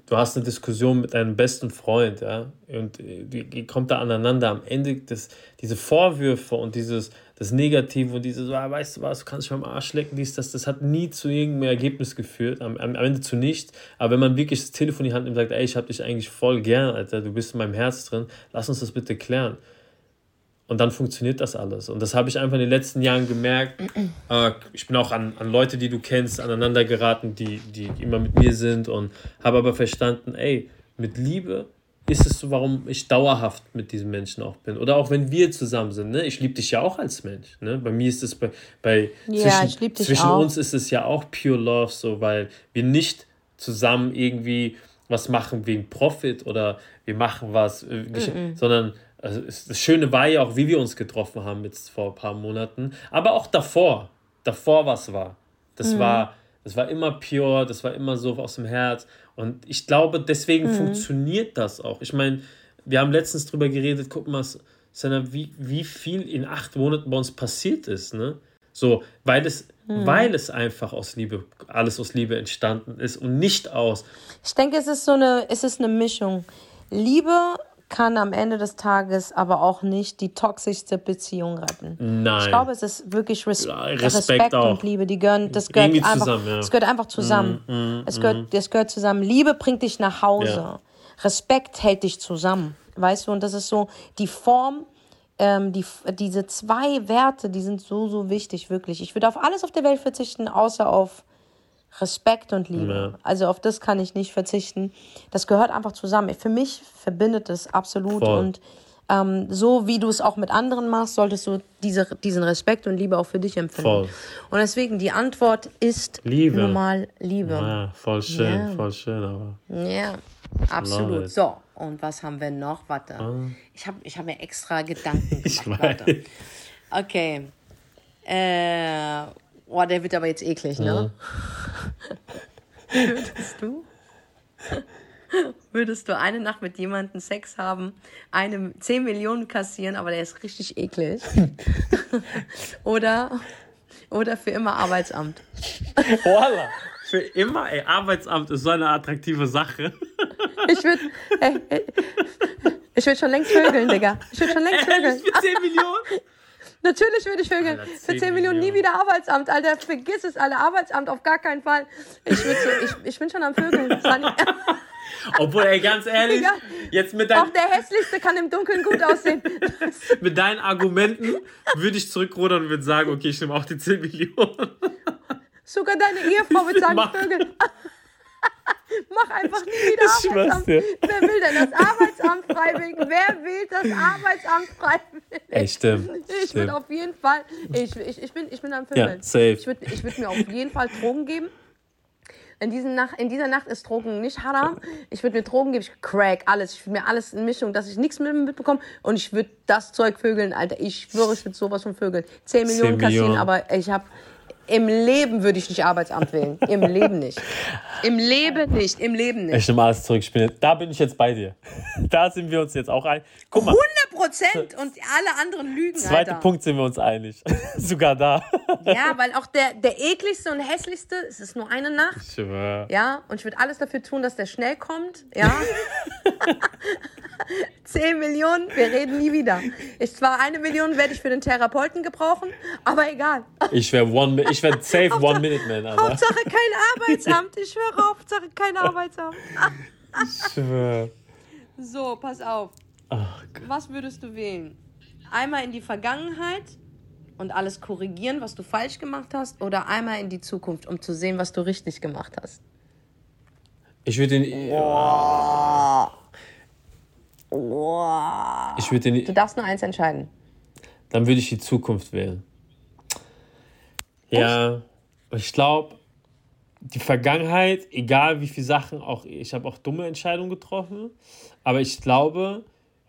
du hast eine Diskussion mit deinem besten Freund, ja, und ihr kommt da aneinander. Am Ende das, diese Vorwürfe und dieses, das Negative und dieses, ah, weißt du was, du kannst dich am Arsch lecken, dies, das, das hat nie zu irgendeinem Ergebnis geführt, am, am Ende zu nichts. Aber wenn man wirklich das Telefon in die Hand nimmt und sagt, ey, ich hab dich eigentlich voll gern, Alter, du bist in meinem Herz drin, lass uns das bitte klären. Und dann funktioniert das alles. Und das habe ich einfach in den letzten Jahren gemerkt. Äh, ich bin auch an, an Leute, die du kennst, aneinander geraten, die, die immer mit mir sind und habe aber verstanden, ey, mit Liebe ist es so, warum ich dauerhaft mit diesem Menschen auch bin. Oder auch wenn wir zusammen sind. Ne? Ich liebe dich ja auch als Mensch. Ne? Bei mir ist es bei, bei ja, zwischen, zwischen uns ist es ja auch pure Love, so weil wir nicht zusammen irgendwie was machen wegen Profit oder wir machen was, äh, mm -mm. sondern also das Schöne war ja auch, wie wir uns getroffen haben jetzt vor ein paar Monaten, aber auch davor, davor was war. Das mm. war, das war immer pure, das war immer so aus dem Herz und ich glaube, deswegen mhm. funktioniert das auch. Ich meine, wir haben letztens drüber geredet, guck mal, Senna, wie, wie viel in acht Monaten bei uns passiert ist, ne? So, weil es, mhm. weil es einfach aus Liebe, alles aus Liebe entstanden ist und nicht aus. Ich denke, es ist so eine, es ist eine Mischung. Liebe kann am Ende des Tages aber auch nicht die toxischste Beziehung retten. Nein. Ich glaube, es ist wirklich Res Respekt, Respekt und Liebe, die gehören, das gehört Irgendwie einfach, zusammen, ja. es gehört einfach zusammen. Mm, mm, es, gehört, mm. das gehört zusammen. Liebe bringt dich nach Hause. Ja. Respekt hält dich zusammen. Weißt du, und das ist so die Form, ähm, die, diese zwei Werte, die sind so, so wichtig, wirklich. Ich würde auf alles auf der Welt verzichten, außer auf Respekt und Liebe. Ja. Also auf das kann ich nicht verzichten. Das gehört einfach zusammen. Für mich verbindet es absolut Voll. und ähm, so wie du es auch mit anderen machst, solltest du diese, diesen Respekt und Liebe auch für dich empfinden. Voll. Und deswegen, die Antwort ist Liebe. normal Liebe. Ja, voll schön, Ja. voll schön, aber. Ja, absolut. So, und was haben wir noch? Warte. Ich habe ich hab mir extra Gedanken Ich gemacht. weiß. Warte. Okay. Äh, boah, der wird aber jetzt eklig, ne? Würdest du? Würdest du eine Nacht mit jemandem Sex haben, eine 10 Millionen kassieren, aber der ist richtig eklig? oder, oder für immer Arbeitsamt? Voila! Für immer, ey, Arbeitsamt ist so eine attraktive Sache. Ich würde ey, ey, ich würd schon längst vögeln, Digga. Ich würde schon längst vögeln. Ehrlich, für 10 Millionen? Natürlich würde ich. Alter, Für 10 10 Millionen nie wieder Arbeitsamt, Alter. Vergiss es, Alter. Arbeitsamt auf gar keinen Fall. Ich, so, ich, ich bin schon am Vögeln. Obwohl, ey, ganz ehrlich, jetzt mit, Auch dein, der Hässlichste kann im Dunkeln gut aussehen. mit deinen Argumenten würde ich zurückrudern und würde sagen, okay, ich nehme auch die 10 Millionen. Sogar deine Ehefrau wird sagen. Vögel. Mach einfach nie wieder Ich Arbeitsamt. dir. Wer will denn das Arbeitsamt freiwillig? Wer wählt das Arbeitsamt freiwillig? Ey, stimmt. Ich stimmt. würde auf jeden Fall, ich, ich, ich, bin, ich bin am Vögeln. Ja, safe. Ich würde ich würd mir auf jeden Fall Drogen geben. In, diesen Nacht, in dieser Nacht ist Drogen nicht haram. Ich würde mir Drogen geben, ich Crack, alles. Ich würde mir alles in Mischung, dass ich nichts mit, mitbekomme. Und ich würde das Zeug vögeln, Alter. Ich schwöre, ich würde sowas von vögeln. 10 Millionen kassieren, Millionen. aber ich habe im Leben würde ich nicht Arbeitsamt wählen. Im Leben nicht. Im Leben nicht. Im Leben nicht. Ich nehme alles zurück. Ich bin da bin ich jetzt bei dir. Da sind wir uns jetzt auch ein. Guck mal, 100 Prozent und alle anderen lügen, zweiter Alter. Punkt sind wir uns einig. Sogar da. Ja, weil auch der, der ekligste und hässlichste, es ist nur eine Nacht. Ich schwör. Ja, und ich würde alles dafür tun, dass der schnell kommt. Ja. 10 Millionen, wir reden nie wieder. Ich zwar eine Million werde ich für den Therapeuten gebrauchen, aber egal. Ich wäre one, Mi- ich wär safe One Minute Man, Alter. Hauptsache kein Arbeitsamt. Ich schwöre, Hauptsache kein Arbeitsamt. Ich schwör. So, pass auf. Ach. Was würdest du wählen? Einmal in die Vergangenheit und alles korrigieren, was du falsch gemacht hast, oder einmal in die Zukunft, um zu sehen, was du richtig gemacht hast? Ich würde den. Ich würde Du den. darfst nur eins entscheiden. Dann würde ich die Zukunft wählen. Ja, ich glaube, die Vergangenheit, egal wie viele Sachen, auch ich habe auch dumme Entscheidungen getroffen, aber ich glaube,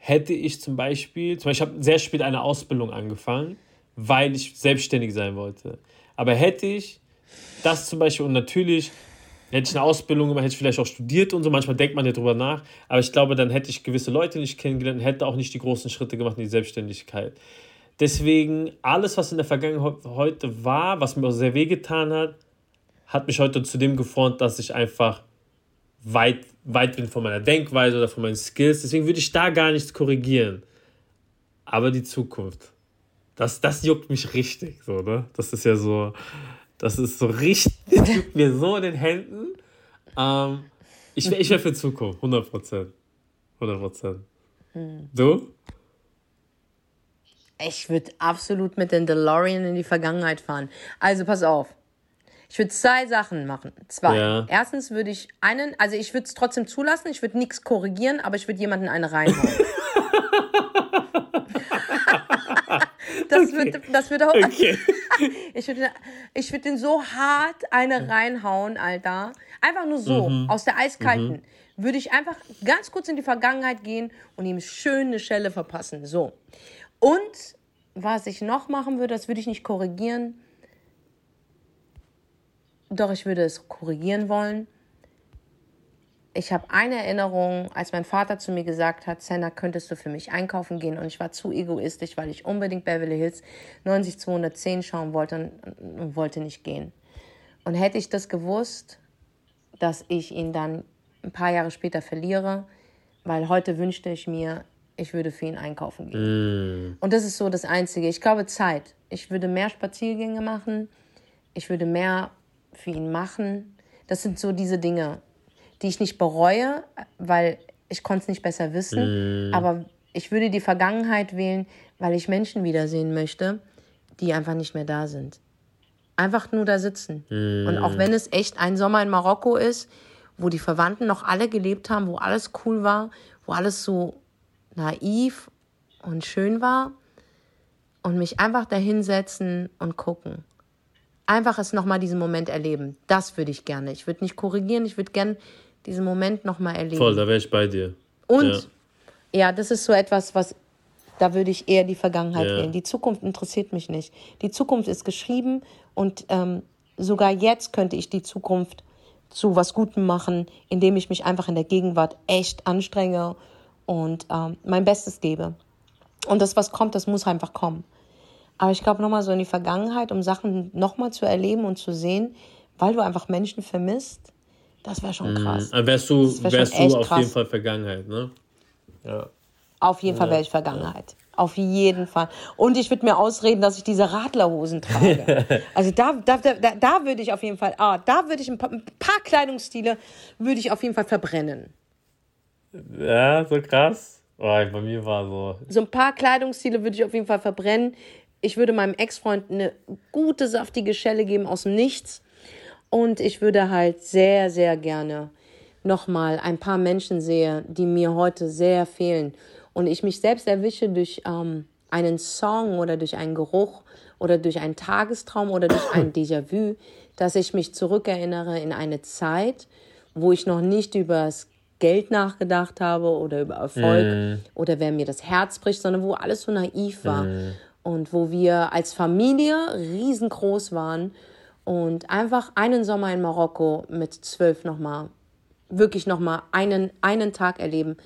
hätte ich zum Beispiel, zum Beispiel, ich habe sehr spät eine Ausbildung angefangen, weil ich selbstständig sein wollte. Aber hätte ich das zum Beispiel, und natürlich hätte ich eine Ausbildung gemacht, hätte ich vielleicht auch studiert und so, manchmal denkt man ja drüber nach, aber ich glaube, dann hätte ich gewisse Leute nicht kennengelernt, und hätte auch nicht die großen Schritte gemacht in die Selbstständigkeit. Deswegen, alles, was in der Vergangenheit heute war, was mir auch sehr wehgetan hat, hat mich heute zu dem geformt, dass ich einfach weit, weit bin von meiner Denkweise oder von meinen Skills. Deswegen würde ich da gar nichts korrigieren. Aber die Zukunft, das, das juckt mich richtig, so, ne? Das ist ja so, das ist so richtig, das juckt mir so in den Händen. Ähm, ich wäre ich wär für Zukunft, 100 Prozent. 100 Prozent. Du? Ich würde absolut mit den DeLorean in die Vergangenheit fahren. Also pass auf. Ich würde zwei Sachen machen. Zwei. Ja. Erstens würde ich einen, also ich würde es trotzdem zulassen, ich würde nichts korrigieren, aber ich würde jemanden eine reinhauen. das, wird, das würde auch. Okay. Ich würde ich würd den so hart eine reinhauen, Alter. Einfach nur so, aus der eiskalten. Würde ich einfach ganz kurz in die Vergangenheit gehen und ihm schön eine Schelle verpassen. So. Und was ich noch machen würde, das würde ich nicht korrigieren. Doch, ich würde es korrigieren wollen. Ich habe eine Erinnerung, als mein Vater zu mir gesagt hat, Senna, könntest du für mich einkaufen gehen? Und ich war zu egoistisch, weil ich unbedingt Beverly Hills 90210 schauen wollte und, und wollte nicht gehen. Und hätte ich das gewusst, dass ich ihn dann ein paar Jahre später verliere, weil heute wünschte ich mir, ich würde für ihn einkaufen gehen. Und das ist so das Einzige. Ich glaube Zeit. Ich würde mehr Spaziergänge machen. Ich würde mehr für ihn machen. Das sind so diese Dinge, die ich nicht bereue, weil ich konnte es nicht besser wissen. Aber ich würde die Vergangenheit wählen, weil ich Menschen wiedersehen möchte, die einfach nicht mehr da sind. Einfach nur da sitzen. Und auch wenn es echt ein Sommer in Marokko ist, wo die Verwandten noch alle gelebt haben, wo alles cool war, wo alles so naiv und schön war und mich einfach dahinsetzen und gucken. Einfach es nochmal diesen Moment erleben. Das würde ich gerne. Ich würde nicht korrigieren, ich würde gerne diesen Moment nochmal erleben. Voll, da wäre ich bei dir. Und ja. ja. das ist so etwas, was da würde ich eher die Vergangenheit ja. wählen. Die Zukunft interessiert mich nicht. Die Zukunft ist geschrieben und ähm, sogar jetzt könnte ich die Zukunft zu was Gutem machen, indem ich mich einfach in der Gegenwart echt anstrenge und ähm, mein Bestes gebe. Und das, was kommt, das muss einfach kommen. Aber ich glaube, nochmal so in die Vergangenheit, um Sachen nochmal zu erleben und zu sehen, weil du einfach Menschen vermisst, das wäre schon krass. Mhm. Wärst du, wär wärst du auf krass. jeden Fall Vergangenheit, ne? Ja. Auf jeden Fall wäre ich Vergangenheit. Auf jeden Fall. Und ich würde mir ausreden, dass ich diese Radlerhosen trage. also da, da, da, da würde ich auf jeden Fall, ah, da würde ich ein paar, ein paar Kleidungsstile würde ich auf jeden Fall verbrennen. Ja, so krass. Oh, bei mir war so. So ein paar Kleidungsstile würde ich auf jeden Fall verbrennen. Ich würde meinem Ex-Freund eine gute, saftige Schelle geben aus dem Nichts. Und ich würde halt sehr, sehr gerne nochmal ein paar Menschen sehen, die mir heute sehr fehlen und ich mich selbst erwische durch ähm, einen Song oder durch einen Geruch oder durch einen Tagestraum oder durch ein Déjà-vu, dass ich mich zurückerinnere in eine Zeit, wo ich noch nicht über das Geld nachgedacht habe oder über Erfolg mm. oder wer mir das Herz bricht, sondern wo alles so naiv war mm. Und wo wir als Familie riesengroß waren und einfach einen Sommer in Marokko mit zwölf nochmal, wirklich nochmal einen, einen Tag erleben,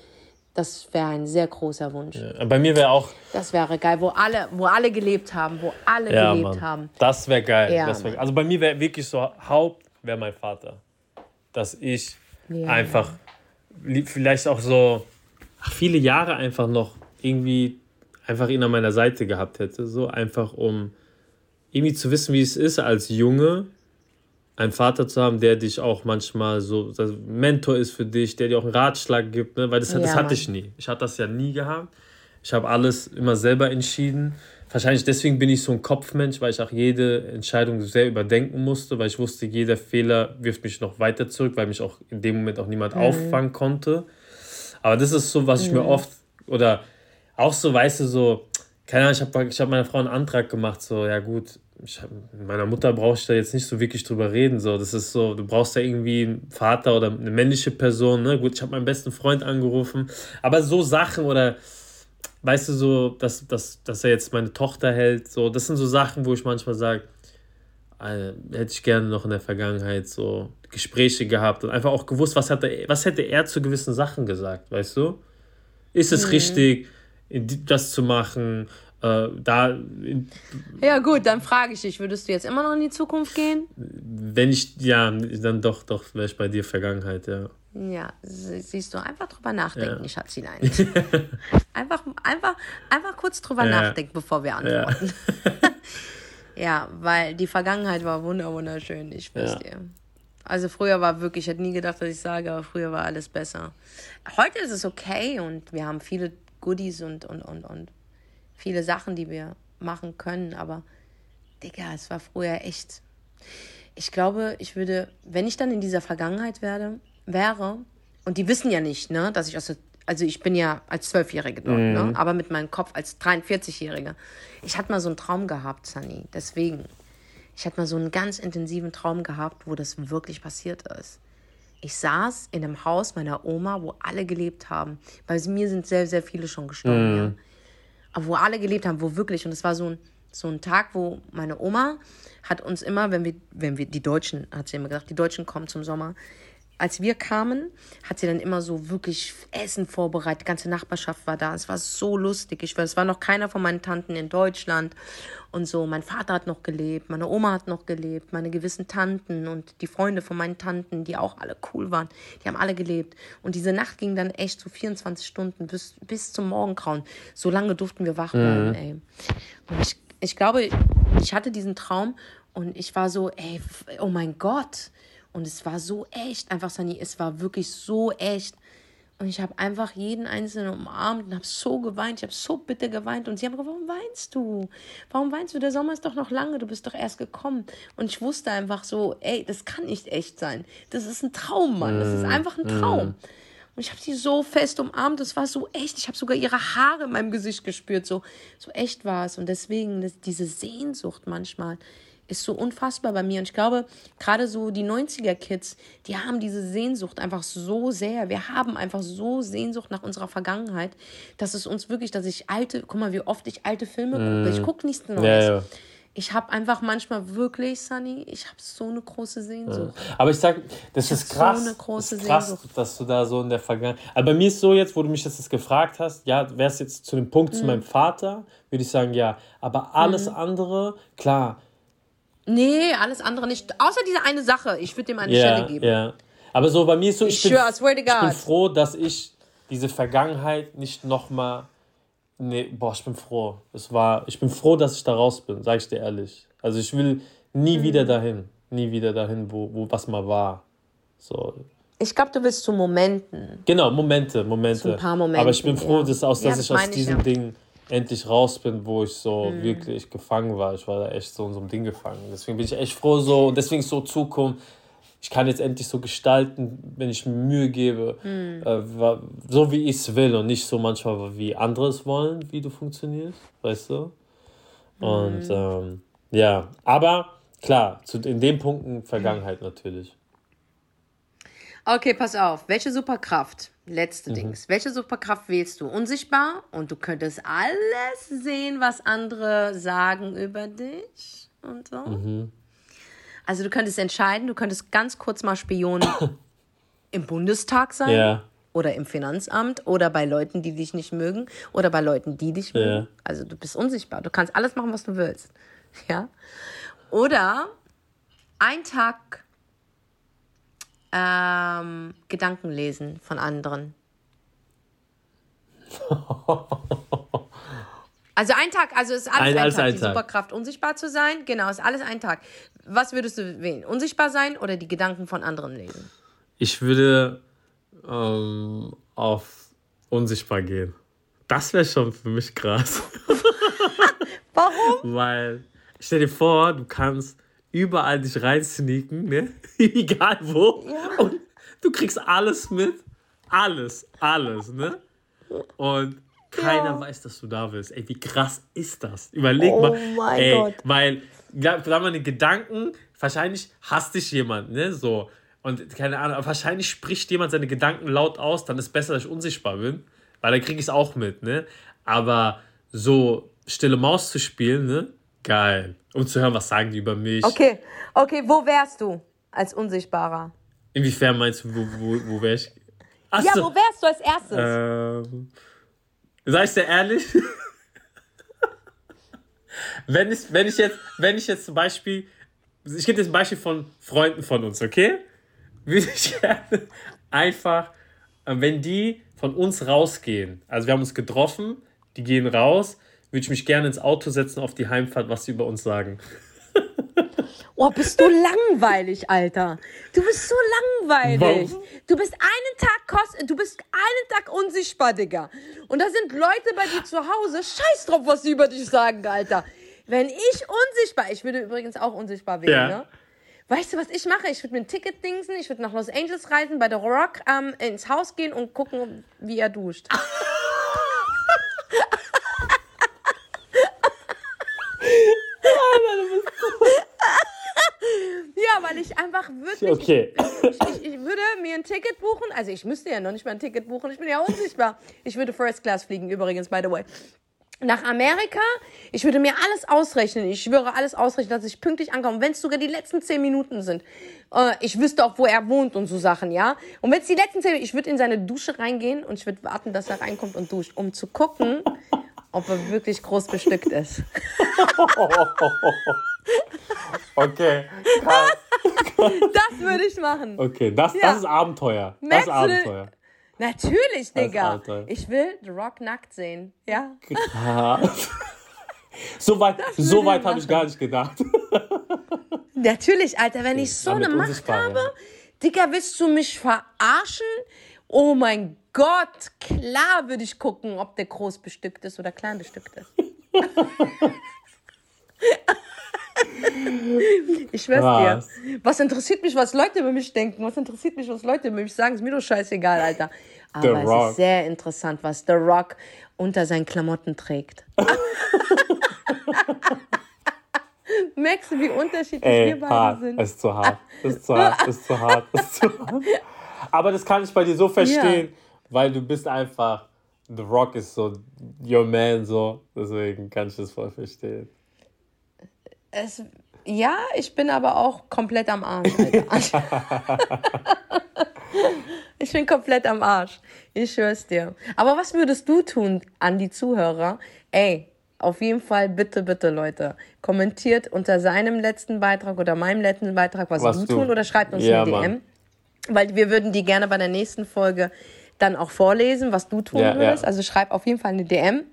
das wäre ein sehr großer Wunsch. Ja, bei mir wäre auch. Das wäre geil, wo alle, wo alle gelebt haben, wo alle ja, gelebt Mann. haben. Das wäre geil. Ja, das wär, also bei mir wäre wirklich so Haupt wäre mein Vater, dass ich einfach vielleicht auch so viele Jahre einfach noch irgendwie einfach ihn an meiner Seite gehabt hätte, so einfach um irgendwie zu wissen, wie es ist als Junge einen Vater zu haben, der dich auch manchmal so Mentor ist für dich, der dir auch einen Ratschlag gibt, ne? weil das, ja, das hatte ich nie. Ich hatte das ja nie gehabt. Ich habe alles immer selber entschieden. Wahrscheinlich deswegen bin ich so ein Kopfmensch, weil ich auch jede Entscheidung sehr überdenken musste, weil ich wusste, jeder Fehler wirft mich noch weiter zurück, weil mich auch in dem Moment auch niemand mhm. auffangen konnte. Aber das ist so, was ich mhm. mir oft oder auch so, weißt du, so, keine Ahnung, ich habe ich hab meiner Frau einen Antrag gemacht, so, ja gut, ich hab, meiner Mutter brauche ich da jetzt nicht so wirklich drüber reden. So, das ist so, du brauchst da irgendwie einen Vater oder eine männliche Person. Ne? Gut, ich habe meinen besten Freund angerufen, aber so Sachen oder weißt du so, dass, dass, dass er jetzt meine Tochter hält, so, das sind so Sachen, wo ich manchmal sage, hätte ich gerne noch in der Vergangenheit so Gespräche gehabt und einfach auch gewusst, was, hat er, was hätte er zu gewissen Sachen gesagt, weißt du? Ist es mhm. richtig, das zu machen? Äh, da. Ja, gut, dann frage ich dich, würdest du jetzt immer noch in die Zukunft gehen? Wenn ich, ja, dann doch, doch, wäre ich bei dir Vergangenheit, ja. Ja, siehst du, einfach drüber nachdenken, ja. Schatzilein. einfach, einfach, einfach kurz drüber ja. nachdenken, bevor wir antworten. Ja. ja. weil die Vergangenheit war wunderschön, ich schwör's ja. dir. Also früher war wirklich, ich hätte nie gedacht, dass ich sage, aber früher war alles besser. Heute ist es okay und wir haben viele Goodies und, und, und, und viele Sachen, die wir machen können, aber Digga, es war früher echt. Ich glaube, ich würde, wenn ich dann in dieser Vergangenheit werde, wäre, und die wissen ja nicht, ne, dass ich aus der, also ich bin ja als Zwölfjährige dort, ne, mhm. ne, aber mit meinem Kopf als 43-Jährige. Ich hatte mal so einen Traum gehabt, Sunny, deswegen. Ich hatte mal so einen ganz intensiven Traum gehabt, wo das wirklich passiert ist. Ich saß in einem Haus meiner Oma, wo alle gelebt haben. Bei mir sind sehr, sehr viele schon gestorben. Mhm. Ja aber wo alle gelebt haben, wo wirklich, und es war so ein, so ein Tag, wo meine Oma hat uns immer, wenn wir, wenn wir, die Deutschen, hat sie immer gesagt, die Deutschen kommen zum Sommer, als wir kamen, hat sie dann immer so wirklich Essen vorbereitet. Die ganze Nachbarschaft war da. Es war so lustig. Ich, es war noch keiner von meinen Tanten in Deutschland und so. Mein Vater hat noch gelebt, meine Oma hat noch gelebt, meine gewissen Tanten und die Freunde von meinen Tanten, die auch alle cool waren, die haben alle gelebt. Und diese Nacht ging dann echt so 24 Stunden bis, bis zum Morgengrauen. So lange durften wir wach bleiben, mhm. ey. Und ich, ich glaube, ich hatte diesen Traum und ich war so, ey, oh mein Gott und es war so echt, einfach Sani, es war wirklich so echt. Und ich habe einfach jeden Einzelnen umarmt und habe so geweint. Ich habe so bitte geweint. Und sie haben gesagt, warum weinst du? Warum weinst du? Der Sommer ist doch noch lange, du bist doch erst gekommen. Und ich wusste einfach so, ey, das kann nicht echt sein. Das ist ein Traum, Mann. Das ist einfach ein Traum. Und ich habe sie so fest umarmt. Das war so echt. Ich habe sogar ihre Haare in meinem Gesicht gespürt. So, so echt war es. Und deswegen, das, diese Sehnsucht manchmal ist so unfassbar bei mir. Und ich glaube, gerade so die 90er-Kids, die haben diese Sehnsucht einfach so sehr. Wir haben einfach so Sehnsucht nach unserer Vergangenheit, dass es uns wirklich, dass ich alte, guck mal, wie oft ich alte Filme gucke. Ich gucke nichts Neues. Ja, ja. Ich habe einfach manchmal wirklich, Sunny, ich habe so eine große Sehnsucht. Aber ich sag, das ist so krass. eine große das ist krass, Sehnsucht. dass du da so in der Vergangenheit. Aber bei mir ist so jetzt, wo du mich das jetzt gefragt hast, ja, wär's jetzt zu dem Punkt Mhm. zu meinem Vater, würde ich sagen, ja. Aber alles andere, klar, Nee, alles andere nicht. Außer diese eine Sache. Ich würde dem eine ja, Stelle geben. ja. Aber so bei mir ist so, ich, Ich bin, to ich bin froh, dass ich diese Vergangenheit nicht nochmal. Nee, boah, ich bin froh. Es war, ich bin froh, dass ich da raus bin, sag ich dir ehrlich. Also ich will nie Mhm. wieder dahin. Nie wieder dahin, wo, wo was mal war. So. Ich glaube, du willst zu Momenten. Genau, Momente, Momente. So ein paar Momente, Aber ich bin froh, dass, aus, Ja, dass das ich aus ich, diesem ja. Ding endlich raus bin, wo ich so Mhm. wirklich gefangen war. Ich war da echt so in so einem Ding gefangen. Deswegen bin ich echt froh so und deswegen so Zukunft. Ich kann jetzt endlich so gestalten, wenn ich mir Mühe gebe, Mhm. äh, so wie ich es will und nicht so manchmal wie andere es wollen, wie du funktionierst, weißt du? Und Mhm. ähm, ja, aber klar, zu, in den Punkten Vergangenheit natürlich. Okay, pass auf. Welche Superkraft? Mhm. Letzte Dings. Welche Superkraft wählst du? Unsichtbar und du könntest alles sehen, was andere sagen über dich und so. Mhm. Also du könntest entscheiden, du könntest ganz kurz mal Spion im Bundestag sein Ja. oder im Finanzamt oder bei Leuten, die dich nicht mögen oder bei Leuten, die dich mögen. Ja. Also du bist unsichtbar. Du kannst alles machen, was du willst. Ja? Oder ein Tag ähm, Gedanken lesen von anderen. Also ein Tag, also ist alles Ein- ein, alles Tag, ein die Tag. Superkraft, unsichtbar zu sein. Genau, ist alles ein Tag. Was würdest du wählen? Unsichtbar sein oder die Gedanken von anderen lesen? Ich würde ähm, auf unsichtbar gehen. Das wäre schon für mich krass. Warum? Weil, stell dir vor, du kannst überall dich reinsneaken, ne? Egal wo. Und du kriegst alles mit. Alles, alles, ne? Und keiner Ja. weiß, dass du da bist. Ey, wie krass ist das? Überleg Oh mal. mein ey, Gott. Weil, glaub, sag mal, die Gedanken, wahrscheinlich hasst dich jemand, ne? So. Und keine Ahnung, wahrscheinlich spricht jemand seine Gedanken laut aus, dann ist besser, dass ich unsichtbar bin. Weil dann kriege ich es auch mit, ne? Aber so stille Maus zu spielen, ne? Geil. Um zu hören, was sagen die über mich. Okay, okay, wo wärst du als Unsichtbarer? Inwiefern meinst du, wo, wo, wo wär ich? Ach Ja, wo wärst du als erstes? ähm, sag ich dir ehrlich? wenn, ich, wenn, ich jetzt, wenn ich jetzt zum Beispiel, ich gebe jetzt ein Beispiel von Freunden von uns, okay? Würde ich gerne einfach, äh, wenn die von uns rausgehen, also wir haben uns getroffen, die gehen raus, würde ich mich gerne ins Auto setzen auf die Heimfahrt, was sie über uns sagen. Oh, bist du langweilig, Alter. Du bist so langweilig. Warum? Du bist einen Tag kost du bist einen Tag unsichtbar, Digga. Und da sind Leute bei dir zu Hause. Scheiß drauf, was sie über dich sagen, Alter. Wenn ich unsichtbar, ich würde übrigens auch unsichtbar wählen, Ja. ne? Weißt du, was ich mache? Ich würde mir ein Ticket dingsen, ich würde nach Los Angeles reisen, bei The Rock ähm, ins Haus gehen und gucken, wie er duscht. Ja, weil ich einfach wirklich. Okay. Ich, ich, ich würde mir ein Ticket buchen. Also, ich müsste ja noch nicht mal ein Ticket buchen. Ich bin ja unsichtbar. Ich würde First Class fliegen, übrigens, by the way. Nach Amerika, ich würde mir alles ausrechnen. Ich schwöre, alles ausrechnen, dass ich pünktlich ankomme. Wenn es sogar die letzten zehn Minuten sind. Äh, ich wüsste auch, wo er wohnt und so Sachen, ja. Und wenn es die letzten zehn Minuten, ich würde in seine Dusche reingehen und ich würde warten, dass er reinkommt und duscht, um zu gucken, ob er wirklich groß bestückt ist. Okay, krass. Das würde ich machen. Okay, das, Ja. das ist Abenteuer. Das ist du Abenteuer. Natürlich, Digga. Ich will The Rock nackt sehen. Ja. Krass. so weit, so weit habe ich gar nicht gedacht. Natürlich, Alter, wenn ich so damit eine Macht habe. Digga, willst du mich verarschen? Oh mein Gott, klar würde ich gucken, ob der groß bestückt ist oder klein bestückt ist. Ich schwör's dir. Was interessiert mich, was Leute über mich denken? Was interessiert mich, was Leute über mich sagen? Ist mir doch scheißegal, Alter. Aber es ist sehr interessant, was The Rock unter seinen Klamotten trägt. Merkst du, wie unterschiedlich wir Ey, beide hart. sind? Ist zu hart. Ist zu hart. Ist zu hart. Es ist zu hart. Aber das kann ich bei dir so verstehen, weil du bist einfach. The Rock ist so your man, so. Deswegen kann ich das voll verstehen. Es, ja, ich bin aber auch komplett am Arsch, Alter. ich bin komplett am Arsch. Ich schwör's dir. Aber was würdest du tun an die Zuhörer? Ey, auf jeden Fall bitte, bitte, Leute, kommentiert unter seinem letzten Beitrag oder meinem letzten Beitrag, was, Was du du- tun oder schreibt uns Ja, eine DM. Mann. Weil wir würden die gerne bei der nächsten Folge dann auch vorlesen, was du tun Ja, würdest. ja. Also schreib auf jeden Fall eine DM.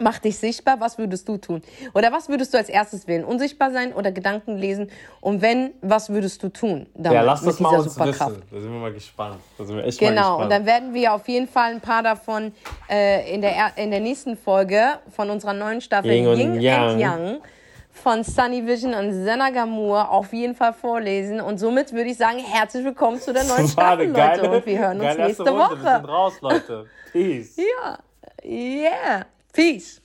Mach dich sichtbar, was würdest du tun? Oder was würdest du als erstes wählen? Unsichtbar sein oder Gedanken lesen? Und wenn, was würdest du tun? Damit, Ja, lass das mal uns Superkraft? wissen. Da sind wir mal gespannt. Da sind wir echt mal Genau, gespannt. und dann werden wir auf jeden Fall ein paar davon äh, in, der, er- in der nächsten Folge von unserer neuen Staffel Yin und Yin Yang. and Yang von Sunny Vision und Senna Gamur auf jeden Fall vorlesen. Und somit würde ich sagen, herzlich willkommen zu der neuen Staffel, eine Leute. geile, Und wir hören uns geile nächste Runde. Wir Woche. sind raus, Leute. Peace. Ja, yeah. Peace.